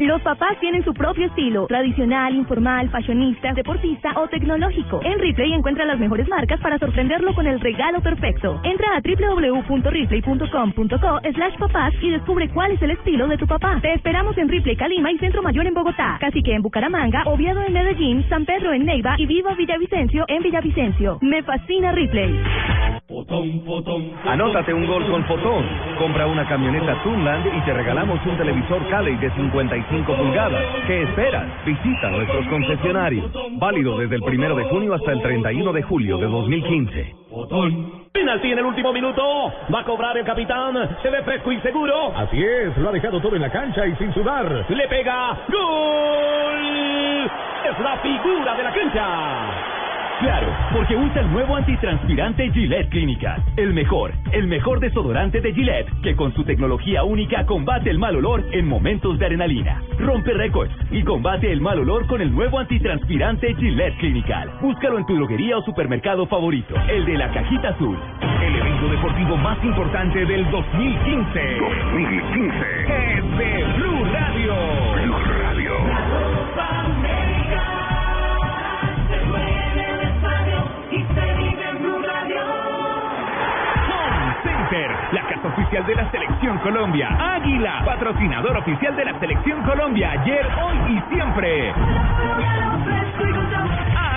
Los papás tienen su propio estilo, tradicional, informal, fashionista, deportista o tecnológico. En Ripley encuentra las mejores marcas para sorprenderlo con el regalo perfecto. Entra a www.ripley.com.co slash papás y descubre cuál es el estilo de tu papá. Te esperamos en Ripley, Calima y Centro Mayor en Bogotá, Cacique en Bucaramanga, Oviedo en Medellín, San Pedro en Neiva y Viva Villavicencio en Villavicencio. Me fascina Ripley. Anótate un gol con Fotón. Compra una camioneta Tunland y te regalamos un televisor Cali de 55 pulgadas. ¿Qué esperas? Visita nuestros concesionarios. Válido desde el primero de junio hasta el 31 de julio de 2015. Penalti en el último minuto. Va a cobrar el capitán. Se ve fresco y seguro. Así es, lo ha dejado todo en la cancha y sin sudar. Le pega. ¡Gol! Es la figura de la cancha. Claro, porque usa el nuevo antitranspirante Gillette Clinical. El mejor, el mejor desodorante de Gillette, que con su tecnología única combate el mal olor en momentos de adrenalina. Rompe récords y combate el mal olor con el nuevo antitranspirante Gillette Clinical. Búscalo en tu droguería o supermercado favorito, el de la cajita azul. El evento deportivo más importante del 2015. 2015. Es de Blue Radio. Blue Radio. De la Selección Colombia. Águila, patrocinador oficial de la Selección Colombia. Ayer, hoy y siempre.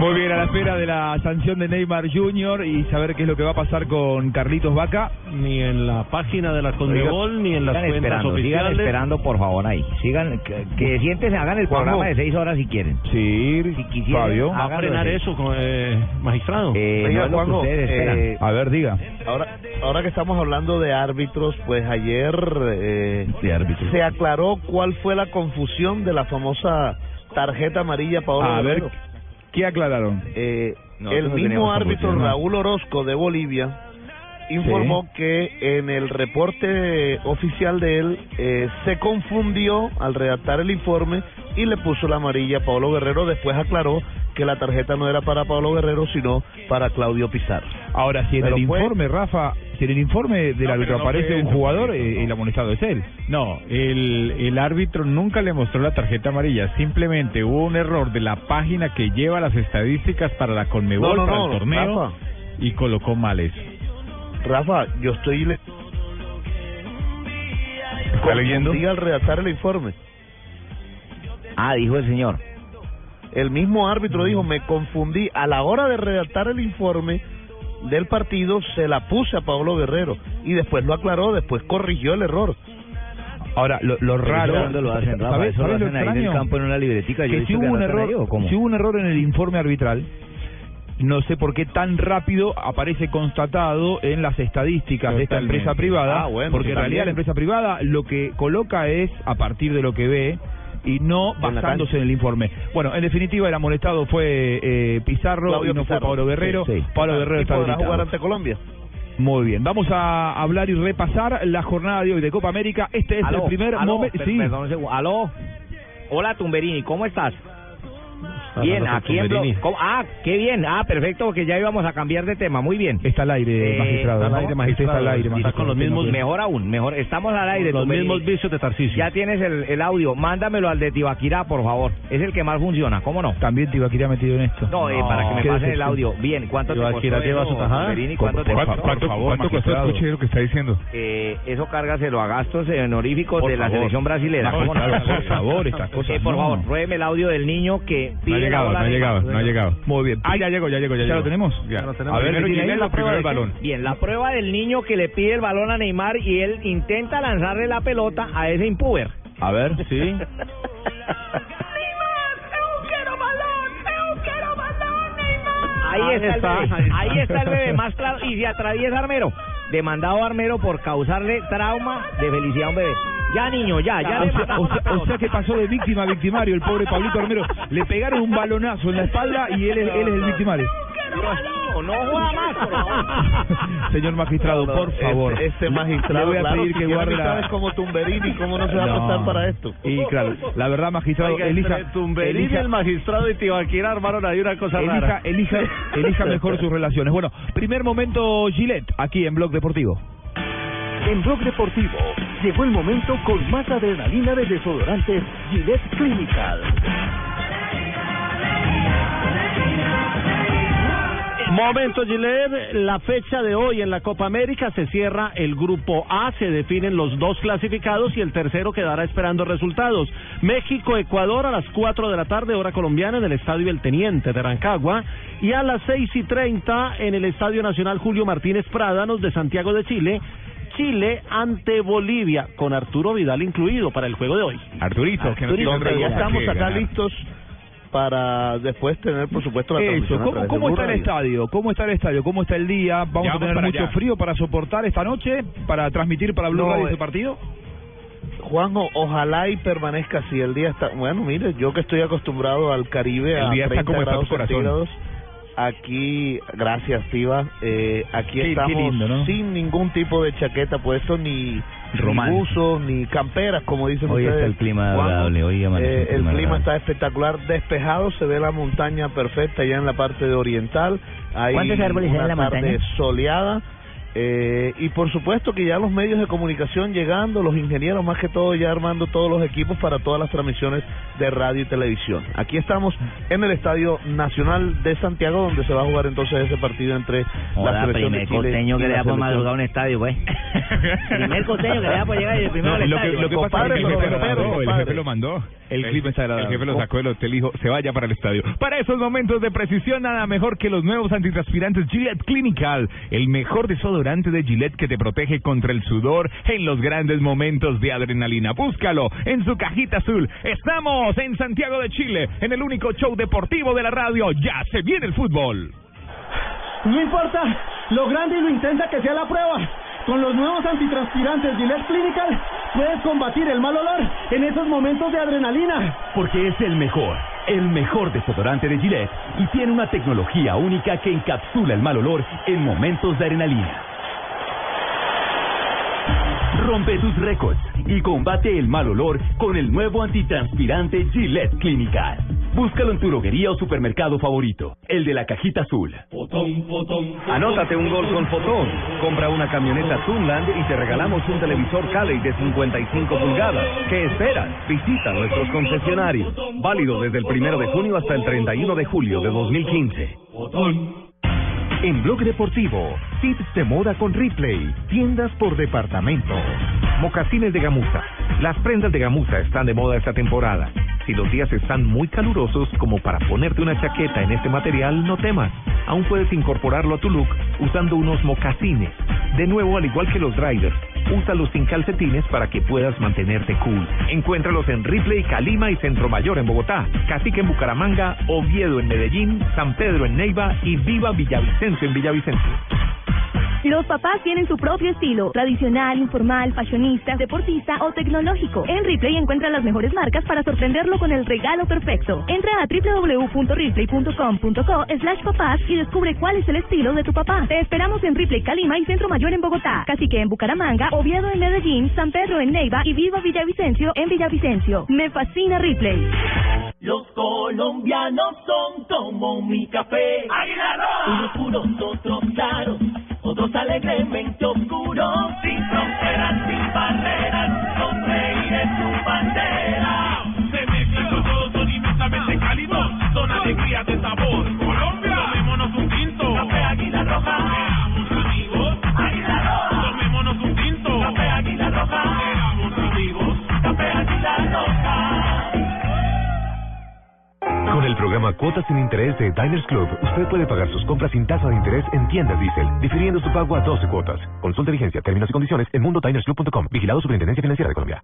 Muy bien, a la espera de la sanción de Neymar Jr. y saber qué es lo que va a pasar con Carlitos Vaca. Ni en la página de la Conmebol, ni en las Sigan cuentas esperando, sigan esperando, por favor, ahí. Sigan, que, que siéntense, hagan el Juanjo. programa de seis horas si quieren. Sí, si quisieran, Fabio. ¿Va a frenar eso, con, eh, magistrado? Eh, no esperan. eh, A ver, diga. Ahora, ahora que estamos hablando de árbitros, pues ayer eh, se aclaró cuál fue la confusión de la famosa tarjeta amarilla Paolo A ver. ¿Qué aclararon? Eh, No, el mismo árbitro. Raúl Orozco de Bolivia informó que en el reporte oficial de él eh, se confundió al redactar el informe y le puso la amarilla a Pablo Guerrero. Después aclaró que la tarjeta no era para Pablo Guerrero, sino para Claudio Pizarro. Ahora, si en Pero el fue- informe, Rafa, si en el informe del No, árbitro no aparece un jugador, eh, el amonestado es él. No, el, el árbitro nunca le mostró la tarjeta amarilla, simplemente hubo un error de la página que lleva las estadísticas para la Conmebol, No, no, para no, el torneo, Rafa. y colocó mal eso. Rafa, yo estoy le- ¿Está leyendo? Confundí al redactar el informe. Ah, dijo el señor. El mismo árbitro dijo, me confundí. A la hora de redactar el informe del partido, se la puse a Pablo Guerrero. Y después lo aclaró, después corrigió el error. Ahora, lo, lo raro... eso ¿cuándo lo hacen, Rafa? ¿sabes- ¿Eso lo hacen ahí en el campo en una libretica? Yo Que si que hubo un error, ahí, ¿o cómo? si hubo un error en el informe arbitral, no sé por qué tan rápido aparece constatado en las estadísticas de esta empresa privada, Ah, bueno, porque en realidad la empresa privada lo que coloca es a partir de lo que ve y no basándose en el informe. Bueno, en definitiva el amonestado fue eh, Pizarro Claudio y no Pizarro. fue Pablo Guerrero. Sí, sí. Pablo. Guerrero ¿Y está podrá jugar ante Colombia? Muy bien, vamos a hablar y repasar la jornada de hoy de Copa América. Este es Aló, el primer momento. Sí. Aló. Hola, Tumberini, ¿cómo estás? Bien, aquí en. Blog- ¿Cómo? Ah, qué bien. Ah, perfecto, porque ya íbamos a cambiar de tema. Muy bien. está al aire, Eh, magistrado. está al aire, Este magistrado. Está al aire, magistrado. con los mismos, mejor aún, mejor. Estamos al aire. Los mismos vicios de Tarcisio. Ya tienes el, el audio. Mándamelo al de Tibaquirá, por favor. Es el que más funciona, ¿cómo no? También Tibaquirá metido en esto. No, eh, para que me pasen el audio. Bien, ¿cuánto te Tibaquirá costó lleva eso, su tajada. Tumberini? Por- ¿Cuánto te por costó? favor, por favor, ¿Cuánto costó? Escuche lo que está diciendo. Eh, eso cárgaselo a gastos honoríficos de la selección brasilera. por favor, estas cosas por favor, pruébeme el audio del niño que pide llegado, no ha llegado, no ha llegado. Muy bien. Ah, ya llegó, ya llegó, ya, ¿Ya llegó. lo tenemos? Ya. lo A tenemos. ver, Primero la prueba del de balón. Bien, la prueba del niño que le pide el balón a Neymar y él intenta lanzarle la pelota a ese impuber. A ver, sí. *laughs* Ahí está, el bebé, ahí está el bebé, más claro, y se atraviesa Armero, demandado a Armero por causarle trauma de felicidad a un bebé. Ya niño, ya, ya o, le sea, o, sea, o sea que pasó de víctima a victimario el pobre Pablito Armero. Le pegaron un balonazo en la espalda y él es, él es el victimario. No, no juega más, por favor. *laughs* Señor magistrado, por favor. Este, este magistrado, Le voy a claro, pedir si que guarde la... como Tumberini, ¿cómo no se va a No. prestar para esto? Y claro, la verdad, magistrado, Oiga, elija... entre Tumberini, elija- el magistrado y Tibaquira armaron ahí una cosa elija, rara. elija, elija mejor sus relaciones. Bueno, primer momento Gillette, aquí en Blog Deportivo. En Blog Deportivo llegó el momento con más adrenalina de desodorantes Gillette Clinical. Momento Gillette, la fecha de hoy en la Copa América se cierra el grupo A, se definen los dos clasificados y el tercero quedará esperando resultados. México-Ecuador a las 4 de la tarde, hora colombiana, en el Estadio El Teniente de Rancagua y a las 6 y 30 en el Estadio Nacional Julio Martínez Prádanos de Santiago de Chile. Chile ante Bolivia, con Arturo Vidal incluido para el juego de hoy. Arturito, que no tiene Donde otra ya estamos que acá ganar. listos para después tener, por supuesto, la Eso, ¿cómo, cómo está el estadio? ¿Cómo está el estadio? ¿Cómo está el día? ¿Vamos Ya a tener mucho allá. frío para soportar esta noche? ¿Para transmitir para Blue No, Radio eh, ese partido? Juanjo, ojalá y permanezca así. El día está, bueno, mire, yo que estoy acostumbrado al Caribe El a día está 30 como está tu grados corazón. centígrados, aquí, gracias, Tiva, eh, aquí Qué- qué estamos lindo, ¿no? sin ningún tipo de chaqueta puesto, ni, ni buzos, ni camperas, como dicen Hoy ustedes. está el clima agradable, hoy Eh, el clima está espectacular, despejado, se ve la montaña perfecta ya en la parte de oriental. Hay ¿Cuántos árboles hay en la montaña? soleada. Eh, y por supuesto que ya los medios de comunicación llegando, los ingenieros más que todo ya armando todos los equipos para todas las transmisiones de radio y televisión. Aquí estamos en el Estadio Nacional de Santiago donde se va a jugar entonces ese partido entre la Hola, selección de primer Chile costeño que le la da por selección- madrugar un estadio, pues. *laughs* primer costeño que le da por llegar y el primero No, al lo que, lo que pasa es Compadre, que el jefe, lo mandó, el jefe lo mandó. El jefe lo sacó del hotel y dijo, se vaya para el estadio. Para esos momentos de precisión, nada mejor que los nuevos antitranspirantes Gillette Clinical. El mejor de Gillette que te protege contra el sudor en los grandes momentos de adrenalina. Búscalo en su cajita azul. Estamos en Santiago de Chile, en el único show deportivo de la radio. Ya se viene el fútbol. No importa lo grande y lo intensa que sea la prueba. Con los nuevos antitranspirantes Gillette Clinical puedes combatir el mal olor en esos momentos de adrenalina. Porque es el mejor, el mejor desodorante de Gillette y tiene una tecnología única que encapsula el mal olor en momentos de adrenalina. Rompe tus récords y combate el mal olor con el nuevo antitranspirante Gillette Clinical. Búscalo en tu droguería o supermercado favorito, el de la cajita azul. Anótate un gol con Fotón. Compra una camioneta Tunland y te regalamos un televisor Cali de 55 pulgadas. ¿Qué esperas? Visita nuestros concesionarios. Válido desde el primero de junio hasta el 31 de julio de 2015. En Blog Deportivo, tips de moda con Ripley, tiendas por departamento. Mocasines de gamuza. Las prendas de gamuza están de moda esta temporada. Si los días están muy calurosos como para ponerte una chaqueta en este material, no temas. Aún puedes incorporarlo a tu look usando unos mocasines. De nuevo, al igual que los drivers, Úsalos sin calcetines para que puedas mantenerte cool. Encuéntralos en Ripley, Calima y Centro Mayor en Bogotá, Cacique en Bucaramanga, Oviedo en Medellín, San Pedro en Neiva y Viva Villavicencio en Villavicencio. Los papás tienen su propio estilo, tradicional, informal, fashionista, deportista o tecnológico. En Ripley encuentra las mejores marcas para sorprenderlo con el regalo perfecto. Entra a www.ripley.com.co slash papás y descubre cuál es el estilo de tu papá. Te esperamos en Ripley, Calima y Centro Mayor en Bogotá, Cacique en Bucaramanga, Oviedo en Medellín, San Pedro en Neiva y Viva Villavicencio en Villavicencio. Me fascina Ripley. Los colombianos son como mi café. Unos puros, otros claros, otros alegremente oscuros. Con el programa Cuotas sin Interés de Diners Club, usted puede pagar sus compras sin tasa de interés en tiendas Diesel, difiriendo su pago a 12 cuotas. Consulta vigencia, términos y condiciones en mundodinersclub.com. Vigilado Superintendencia Financiera de Colombia.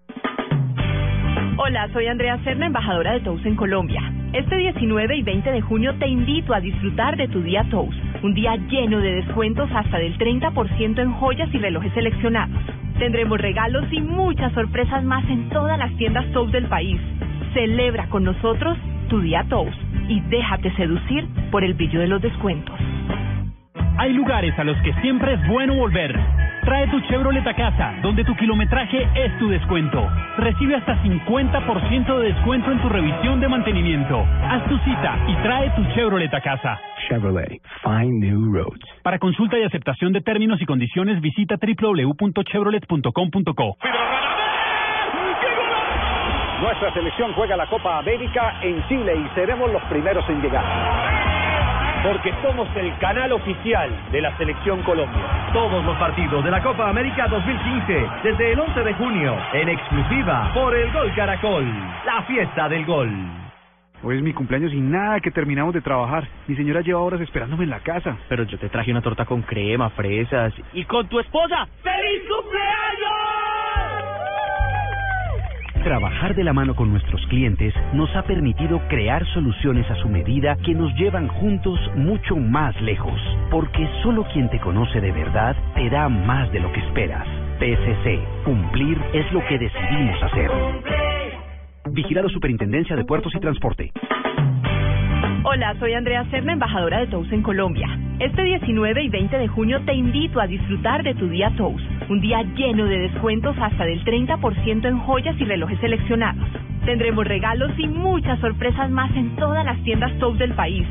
Hola, soy Andrea Serna, embajadora de Tous en Colombia. Este 19 y 20 de junio te invito a disfrutar de tu día Tous, un día lleno de descuentos hasta del 30% en joyas y relojes seleccionados. Tendremos regalos y muchas sorpresas más en todas las tiendas Tous del país. Celebra con nosotros tu día Tous y déjate seducir por el brillo de los descuentos. Hay lugares a los que siempre es bueno volver. Trae tu Chevrolet a casa, donde tu kilometraje es tu descuento. Recibe hasta 50% de descuento en tu revisión de mantenimiento. Haz tu cita y trae tu Chevrolet a casa. Chevrolet, find new roads. Para consulta y aceptación de términos y condiciones, visita www.chevrolet.com.co. Nuestra selección juega la Copa América en Chile y seremos los primeros en llegar. Porque somos el canal oficial de la Selección Colombia. Todos los partidos de la Copa América 2015, desde el 11 de junio, en exclusiva por el Gol Caracol, la fiesta del gol. Hoy es mi cumpleaños y nada que terminamos de trabajar. Mi señora lleva horas esperándome en la casa. Pero yo te traje una torta con crema, fresas y con tu esposa. ¡Feliz cumpleaños! Trabajar de la mano con nuestros clientes nos ha permitido crear soluciones a su medida que nos llevan juntos mucho más lejos, porque solo quien te conoce de verdad te da más de lo que esperas. PSC, cumplir es lo que decidimos hacer. Vigilado Superintendencia de Puertos y Transporte. Hola, soy Andrea Serna, embajadora de Tous en Colombia. Este 19 y 20 de junio te invito a disfrutar de tu día Tous, un día lleno de descuentos hasta del 30% en joyas y relojes seleccionados. Tendremos regalos y muchas sorpresas más en todas las tiendas Tous del país.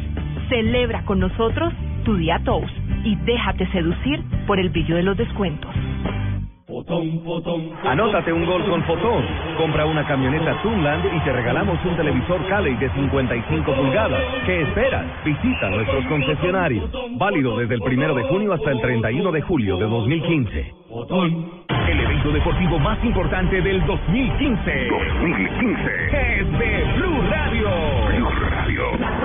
Celebra con nosotros tu día Tous y déjate seducir por el brillo de los descuentos. Anótate un gol con Fotón. Compra una camioneta Tunland y te regalamos un televisor Cali de 55 pulgadas. ¿Qué esperas? Visita nuestros concesionarios. Válido desde el primero de junio hasta el 31 de julio de 2015. El evento deportivo más importante del 2015. 2015. Es de Blue Radio. Blue Radio.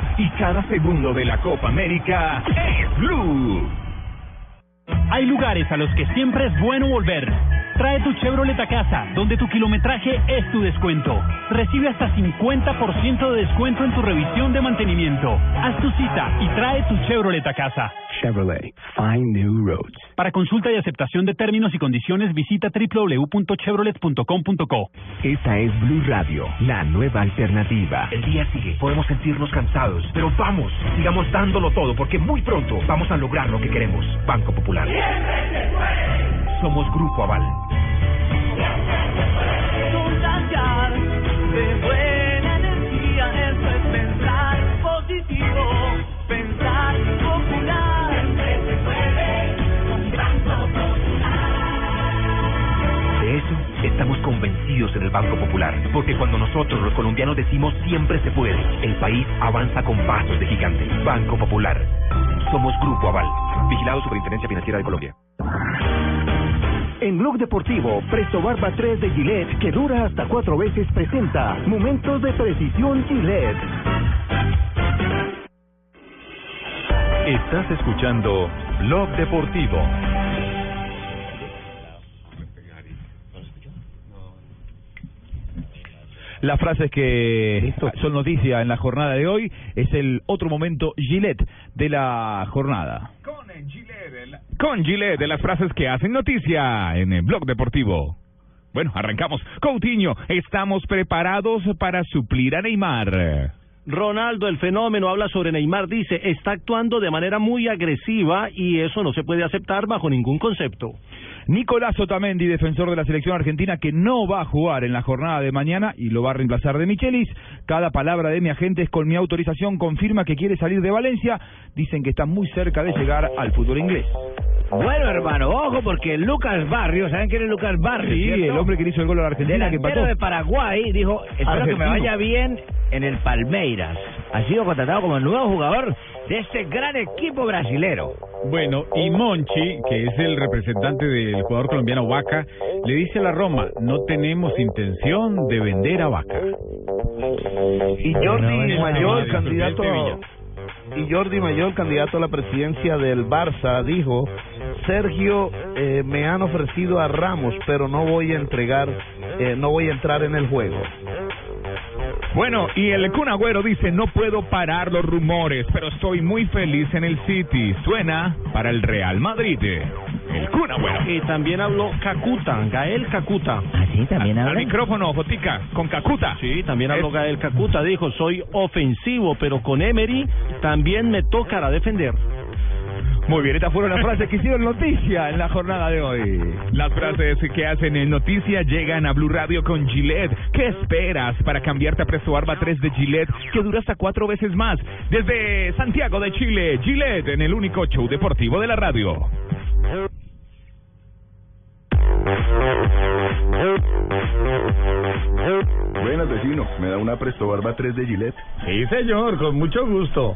y cada segundo de la Copa América es Blue. Hay lugares a los que siempre es bueno volver. Trae tu Chevrolet a casa, donde tu kilometraje es tu descuento. Recibe hasta 50% de descuento en tu revisión de mantenimiento. Haz tu cita y trae tu Chevrolet a casa. Chevrolet, find new roads. Para consulta y aceptación de términos y condiciones, visita www.chevrolet.com.co. Esta es Blue Radio, la nueva alternativa. El día sigue, podemos sentirnos cansados, pero vamos, sigamos dándolo todo porque muy pronto vamos a lograr lo que queremos. Banco Popular. Somos Grupo Aval. De buena energía, eso es pensar positivo, pensar popular. Banco Popular. De eso estamos convencidos en el Banco Popular, porque cuando nosotros los colombianos decimos siempre se puede, el país avanza con pasos de gigante. Banco Popular. Somos Grupo Aval. Vigilado Superintendencia Financiera de Colombia. En Blog Deportivo, Presto Barba 3 de Gillette, que dura hasta cuatro veces, presenta Momentos de Precisión Gillette. Estás escuchando Blog Deportivo. Las frases que son noticia en la jornada de hoy es el otro momento Gillette de la jornada. Con Gillette, de las frases que hacen noticia en el blog deportivo. Bueno, arrancamos. Coutinho, estamos preparados para suplir a Neymar. Ronaldo, el fenómeno, habla sobre Neymar, dice, está actuando de manera muy agresiva y eso no se puede aceptar bajo ningún concepto. Nicolás Otamendi, defensor de la selección argentina, que no va a jugar en la jornada de mañana y lo va a reemplazar de Michelis. Cada palabra de mi agente es con mi autorización, confirma que quiere salir de Valencia. Dicen que está muy cerca de llegar al fútbol inglés. Bueno, hermano, ojo, porque Lucas Barrios, ¿saben quién es Lucas Barrios? Sí, cierto? el hombre que le hizo el gol a la Argentina, que Delantero empató. de Paraguay, dijo, espero que me vaya bien en el Palmeiras. Ha sido contratado como el nuevo jugador de este gran equipo brasilero. Bueno, y Monchi, que es el representante del jugador colombiano Vaca, le dice a la Roma, no tenemos intención de vender a Vaca. Y Jordi Mayor, candidato y Jordi Mayor, candidato a la presidencia del Barça, dijo, Sergio, eh, me han ofrecido a Ramos, pero no voy a entregar, eh, no voy a entrar en el juego. Bueno, y el Kun Agüero dice, no puedo parar los rumores, pero estoy muy feliz en el City. Suena para el Real Madrid. El Kun Agüero. Y también habló Cacuta, Gael Cacuta. ¿Ah, sí? ¿También Al micrófono, Jotica, con Cacuta. Sí, también habló Es- Gael Cacuta, dijo, soy ofensivo, pero con Emery también me tocará defender. Muy bien, estas fueron las frases que hicieron noticia en la jornada de hoy. Las frases que hacen en noticia llegan a Blue Radio con Gillette. ¿Qué esperas para cambiarte a Presto Barba 3 de Gillette que dura hasta cuatro veces más? Desde Santiago de Chile, Gillette en el único show deportivo de la radio. Buenas, vecino. ¿Me da una Presto Barba 3 de Gillette? Sí, señor, con mucho gusto.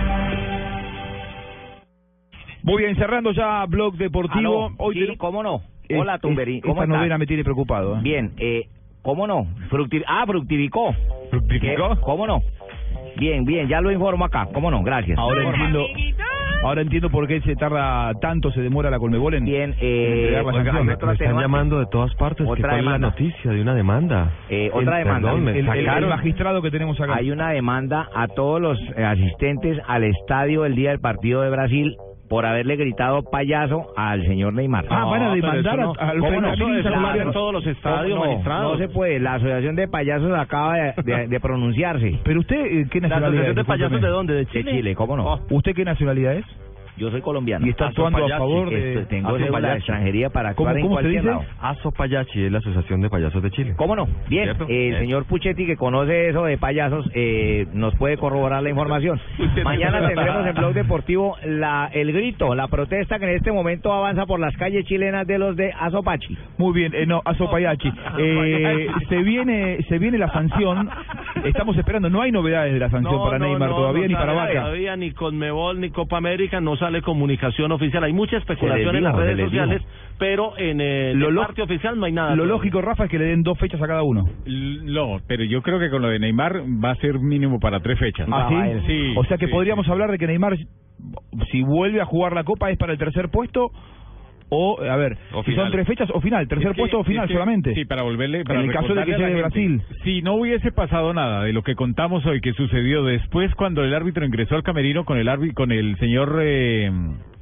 Muy bien, cerrando ya Blog Deportivo. Aló, Hoy sí, cómo no. Es- Hola, es- Tumberín, ¿cómo Esta novela me tiene preocupado. ¿eh? Bien, eh, ¿cómo no? Fructi- ah, fructificó. ¿Fructificó? ¿Qué? ¿Cómo no? Bien, bien, ya lo informo acá. ¿Cómo no? Gracias. Ahora entiendo, ahora entiendo por qué se tarda tanto, se demora la Colmebol en, Bien, en eh, oiga, otro atenuante. de todas partes. Otra ¿Qué cuál es la demanda. noticia de una demanda? Eh, otra El- demanda. perdón, El, el- el magistrado que tenemos acá. Hay una demanda a todos los eh, asistentes al estadio el día del partido de Brasil por haberle gritado payaso al señor Neymar. Ah, van a demandar a- al ¿Cómo frente no? Eso en todos los estadios, ¿Cómo no? No se puede. La Asociación de Payasos acaba de, de- de pronunciarse. Pero usted, eh, ¿qué ¿La nacionalidad asociación es? de payasos de dónde? ¿De De Chile? Chile, ¿cómo no? ¿Usted qué nacionalidad es? Yo soy colombiano. Y está actuando a favor de... Esto- tengo de Payachi. extranjería para ¿Cómo- actuar en cómo se cualquier dice? lado. Aso Payachi es la Asociación de Payasos de Chile. ¿Cómo no? Bien, ¿Cierto? el señor Puchetti, que conoce eso de payasos, eh, nos puede corroborar la información. *laughs* Mañana tendremos en Blog Deportivo la, el grito, la protesta que en este momento avanza por las calles chilenas de los de Azopachi. Muy bien, eh, no, Azopayachi. *laughs* Eh, se viene se viene la sanción. Estamos esperando, no hay novedades de la sanción para Neymar todavía ni para Vaca. Todavía ni Conmebol ni Copa América no sale comunicación oficial. Hay mucha especulación en las redes sociales, pero en el Lo parte oficial no hay nada. Lo lógico, Rafa, es que le den dos fechas a cada uno. No, pero yo creo que con lo de Neymar va a ser mínimo para tres fechas. ¿Ah, sí? Sí, o sea que sí, podríamos hablar de que Neymar, si vuelve a jugar la Copa, es para el tercer puesto. O, a ver, O si son tres fechas, o final, tercer Es que- puesto o final es que- solamente. Sí, para volverle. Para en el caso de que sea de Brasil. Si no hubiese pasado nada de lo que contamos hoy que sucedió después cuando el árbitro ingresó al camerino con el árbitro, con el señor eh,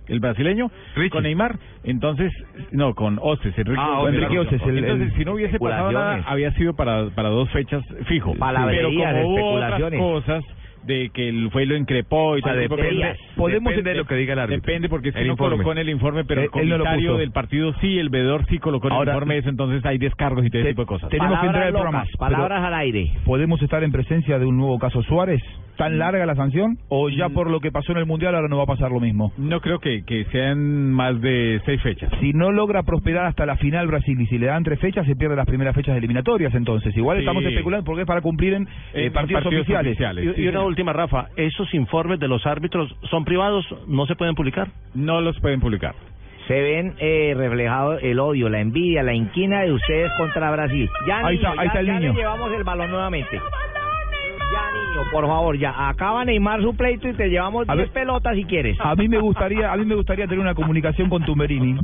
el brasileño, con Neymar, entonces no con Oces, Enrique, Ah, Oces, Enrique Oces, el- entonces el- si no hubiese pasado nada había sido para para dos fechas fijo. Pero Palabrerías, como hubo otras cosas de que el fue y lo increpó y de depende- podemos entender lo que diga el árbitro. Depende porque El no informe. colocó en el informe, pero el no lo comentario del partido sí, el veedor sí colocó en el Ahora- informe eso, entonces hay descargos y todo ese tipo de cosas. Tenemos que entrar al programa. pero al aire. ¿Podemos estar en presencia de un nuevo caso Suárez? ¿Tan larga la sanción? ¿O ya por lo que pasó en el Mundial ahora no va a pasar lo mismo? No creo que, que sean más de seis fechas. Si no logra prosperar hasta la final Brasil y si le dan tres fechas, se pierde las primeras fechas eliminatorias entonces. Igual Sí. estamos especulando porque es para cumplir en, eh, partidos, partidos oficiales. oficiales, Y, y una última, Rafa, ¿esos informes de los árbitros son privados? ¿No se pueden publicar? No los pueden publicar. Se ven eh, reflejado el odio, la envidia, la inquina de ustedes contra Brasil. Ya, Ahí niño, está- ahí ya- está el ya niño. le llevamos el balón nuevamente. Ya, niño, por favor, ya. Acaba Neymar su pleito y te llevamos A 10 ver. pelotas si quieres. A mí me gustaría, a mí me gustaría tener una comunicación con Tumberini.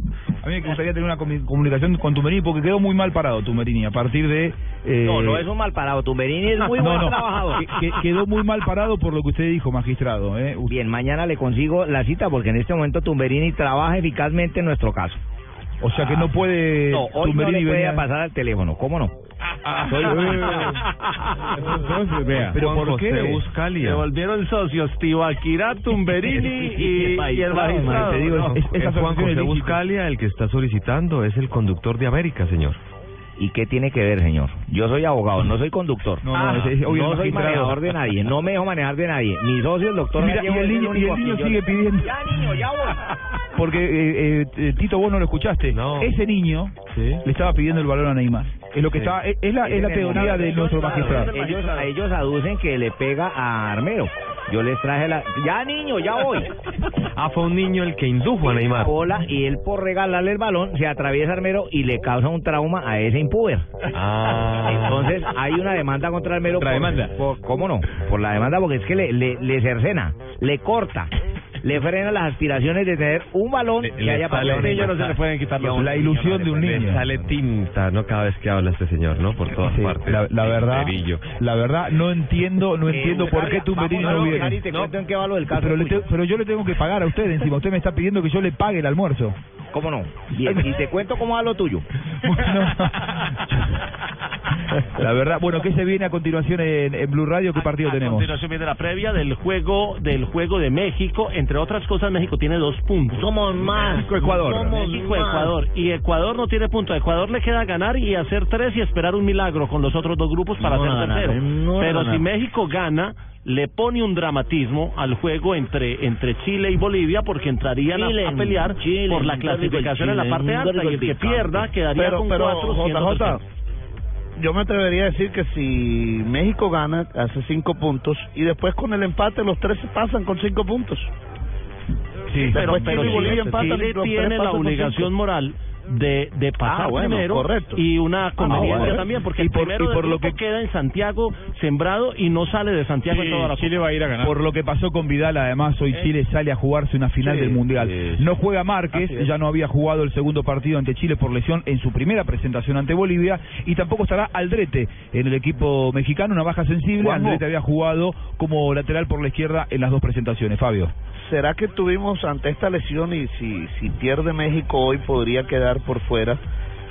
A mí me gustaría tener una comunicación con Tumberini porque quedó muy mal parado Tumberini a partir de eh, No, no es un mal parado. Tumberini es muy *laughs* no, buen no. trabajador. Que- que- quedó muy mal parado por lo que usted dijo, magistrado. ¿eh? Bien, mañana le consigo la cita porque en este momento Tumberini trabaja eficazmente en nuestro caso. O sea que no puede No, hoy no le puede a- pasar al teléfono, ¿cómo no? *laughs* Soy Entonces, vea. ¿Pero Juan por qué? Buscalia. Se volvieron socios Tibaquirá, Tumberini *laughs* y, y el magistrado. te digo, No, es- Juan José. Buscalia el que está solicitando, es el conductor de América, señor. ¿Y qué tiene que ver, señor? Yo soy abogado, no soy conductor. No, no, ese- no soy manejador de nadie, no me dejo manejar de nadie. Mi socio, el doctor Mira, y el niño, y el niño sigue pidiendo. Ya, niño, ya voy. Porque, eh, eh, Tito, vos no lo escuchaste. Ese niño le estaba pidiendo el balón a Neymar. Es lo que Sí. está, es, es la, es la teoría de nuestro magistrado. Ellos, ellos aducen que le pega a Armero. Yo les traje la... Ya, niño, ya voy. *laughs* Ah, fue un niño el que indujo a Neymar. bola y él por regalarle el balón se atraviesa Armero y le causa un trauma a ese impuber. Ah. Entonces hay una demanda contra Armero. ¿Otra por- demanda? por- ¿Cómo no? Por la demanda porque es que le, le, le cercena, le corta, le frena las aspiraciones de tener un balón que haya pasado. La ilusión de un Le niño. sale tinta, ¿no? Cada vez que habla este señor, ¿no? Por todas Sí, partes. la, la verdad, la verdad no entiendo, no entiendo por qué Tumberini no viene. Cari, te cuento en qué va lo del caso. Pero, le te- pero yo le tengo que pagar a usted encima. Usted me está pidiendo que yo le pague el almuerzo. ¿Cómo no? Bien, y te cuento cómo va lo tuyo. *laughs* La verdad, bueno, ¿qué se viene a continuación en, en Blue Radio? ¿Qué partido A tenemos? continuación viene la previa del juego del juego de México. Entre otras cosas, México tiene dos puntos. Somos más. México, Ecuador. Somos México, más. Ecuador. Y Ecuador no tiene punto. A Ecuador le queda ganar y hacer tres y esperar un milagro con los otros dos grupos para No a ganar, tercero. no van a Pero si México gana, le pone un dramatismo al juego entre entre Chile y Bolivia porque entrarían a- Chile, a, pelear Chile, por la clasificación en la parte alta y el que pierda quedaría Pero, con pero cuatro yo me atrevería a decir que si México gana, hace cinco puntos y después con el empate los tres se pasan con cinco puntos. Sí, pero, Después pero Chile y Bolivia empatan y tres tiene la obligación moral de, de pasar Ah, bueno, primero correcto. y una conveniencia bueno. también porque Y el por- primero y por lo que- queda en Santiago sembrado y no sale de Santiago en toda la Chile va a ir a ganar. Por lo que pasó con Vidal, además, hoy Chile sale a jugarse una final Sí, del Mundial. sí, sí. No juega Márquez, ya no había jugado el segundo partido ante Chile por lesión en su primera presentación ante Bolivia, y tampoco estará Aldrete en el equipo mexicano, una baja sensible. Juanjo. Aldrete había jugado como lateral por la izquierda en las dos presentaciones. Fabio. ¿Será que tuvimos ante esta lesión y si, si pierde México hoy podría quedar por fuera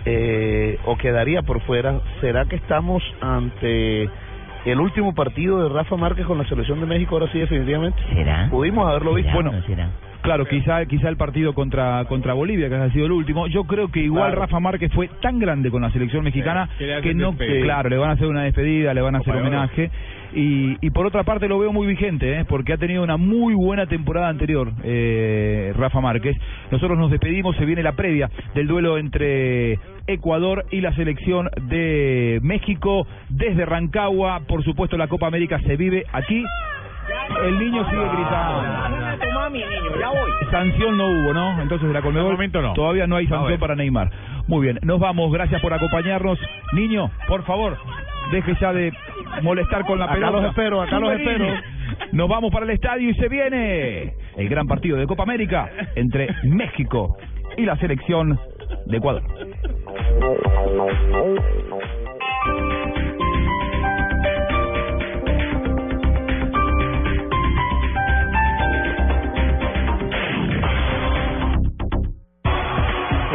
eh, o quedaría por fuera? ¿Será que estamos ante el último partido de Rafa Márquez con la selección de México ahora sí definitivamente? ¿Será? Pudimos haberlo visto. ¿Será o Bueno, no será? Claro, quizá, quizá el partido contra, contra Bolivia, que ha sido el último. Yo creo que igual Claro. Rafa Márquez fue tan grande con la selección mexicana que no, claro, le van a hacer una despedida, le van a hacer homenaje. Y, y por otra parte lo veo muy vigente, ¿eh? porque ha tenido una muy buena temporada anterior, eh, Rafa Márquez. Nosotros nos despedimos, se viene la previa del duelo entre Ecuador y la selección de México desde Rancagua. Por supuesto, la Copa América se vive aquí. El niño sigue gritando. tu mami, niño, ya voy. Sanción no hubo, ¿no? Entonces de la Conmebol momento no. todavía no hay sanción para Neymar. Muy bien, nos vamos. Gracias por acompañarnos. Niño, por favor, deje ya de molestar con la Acá pelota. los espero, acá los espero. Nos vamos para el estadio y se viene el gran partido de Copa América entre México y la selección de Ecuador.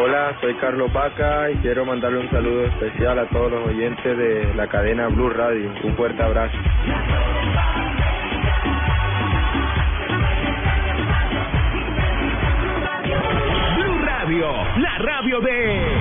Hola, soy Carlos Paca y quiero mandarle un saludo especial a todos los oyentes de la cadena Blue Radio. Un fuerte abrazo. Blue Radio, la radio de...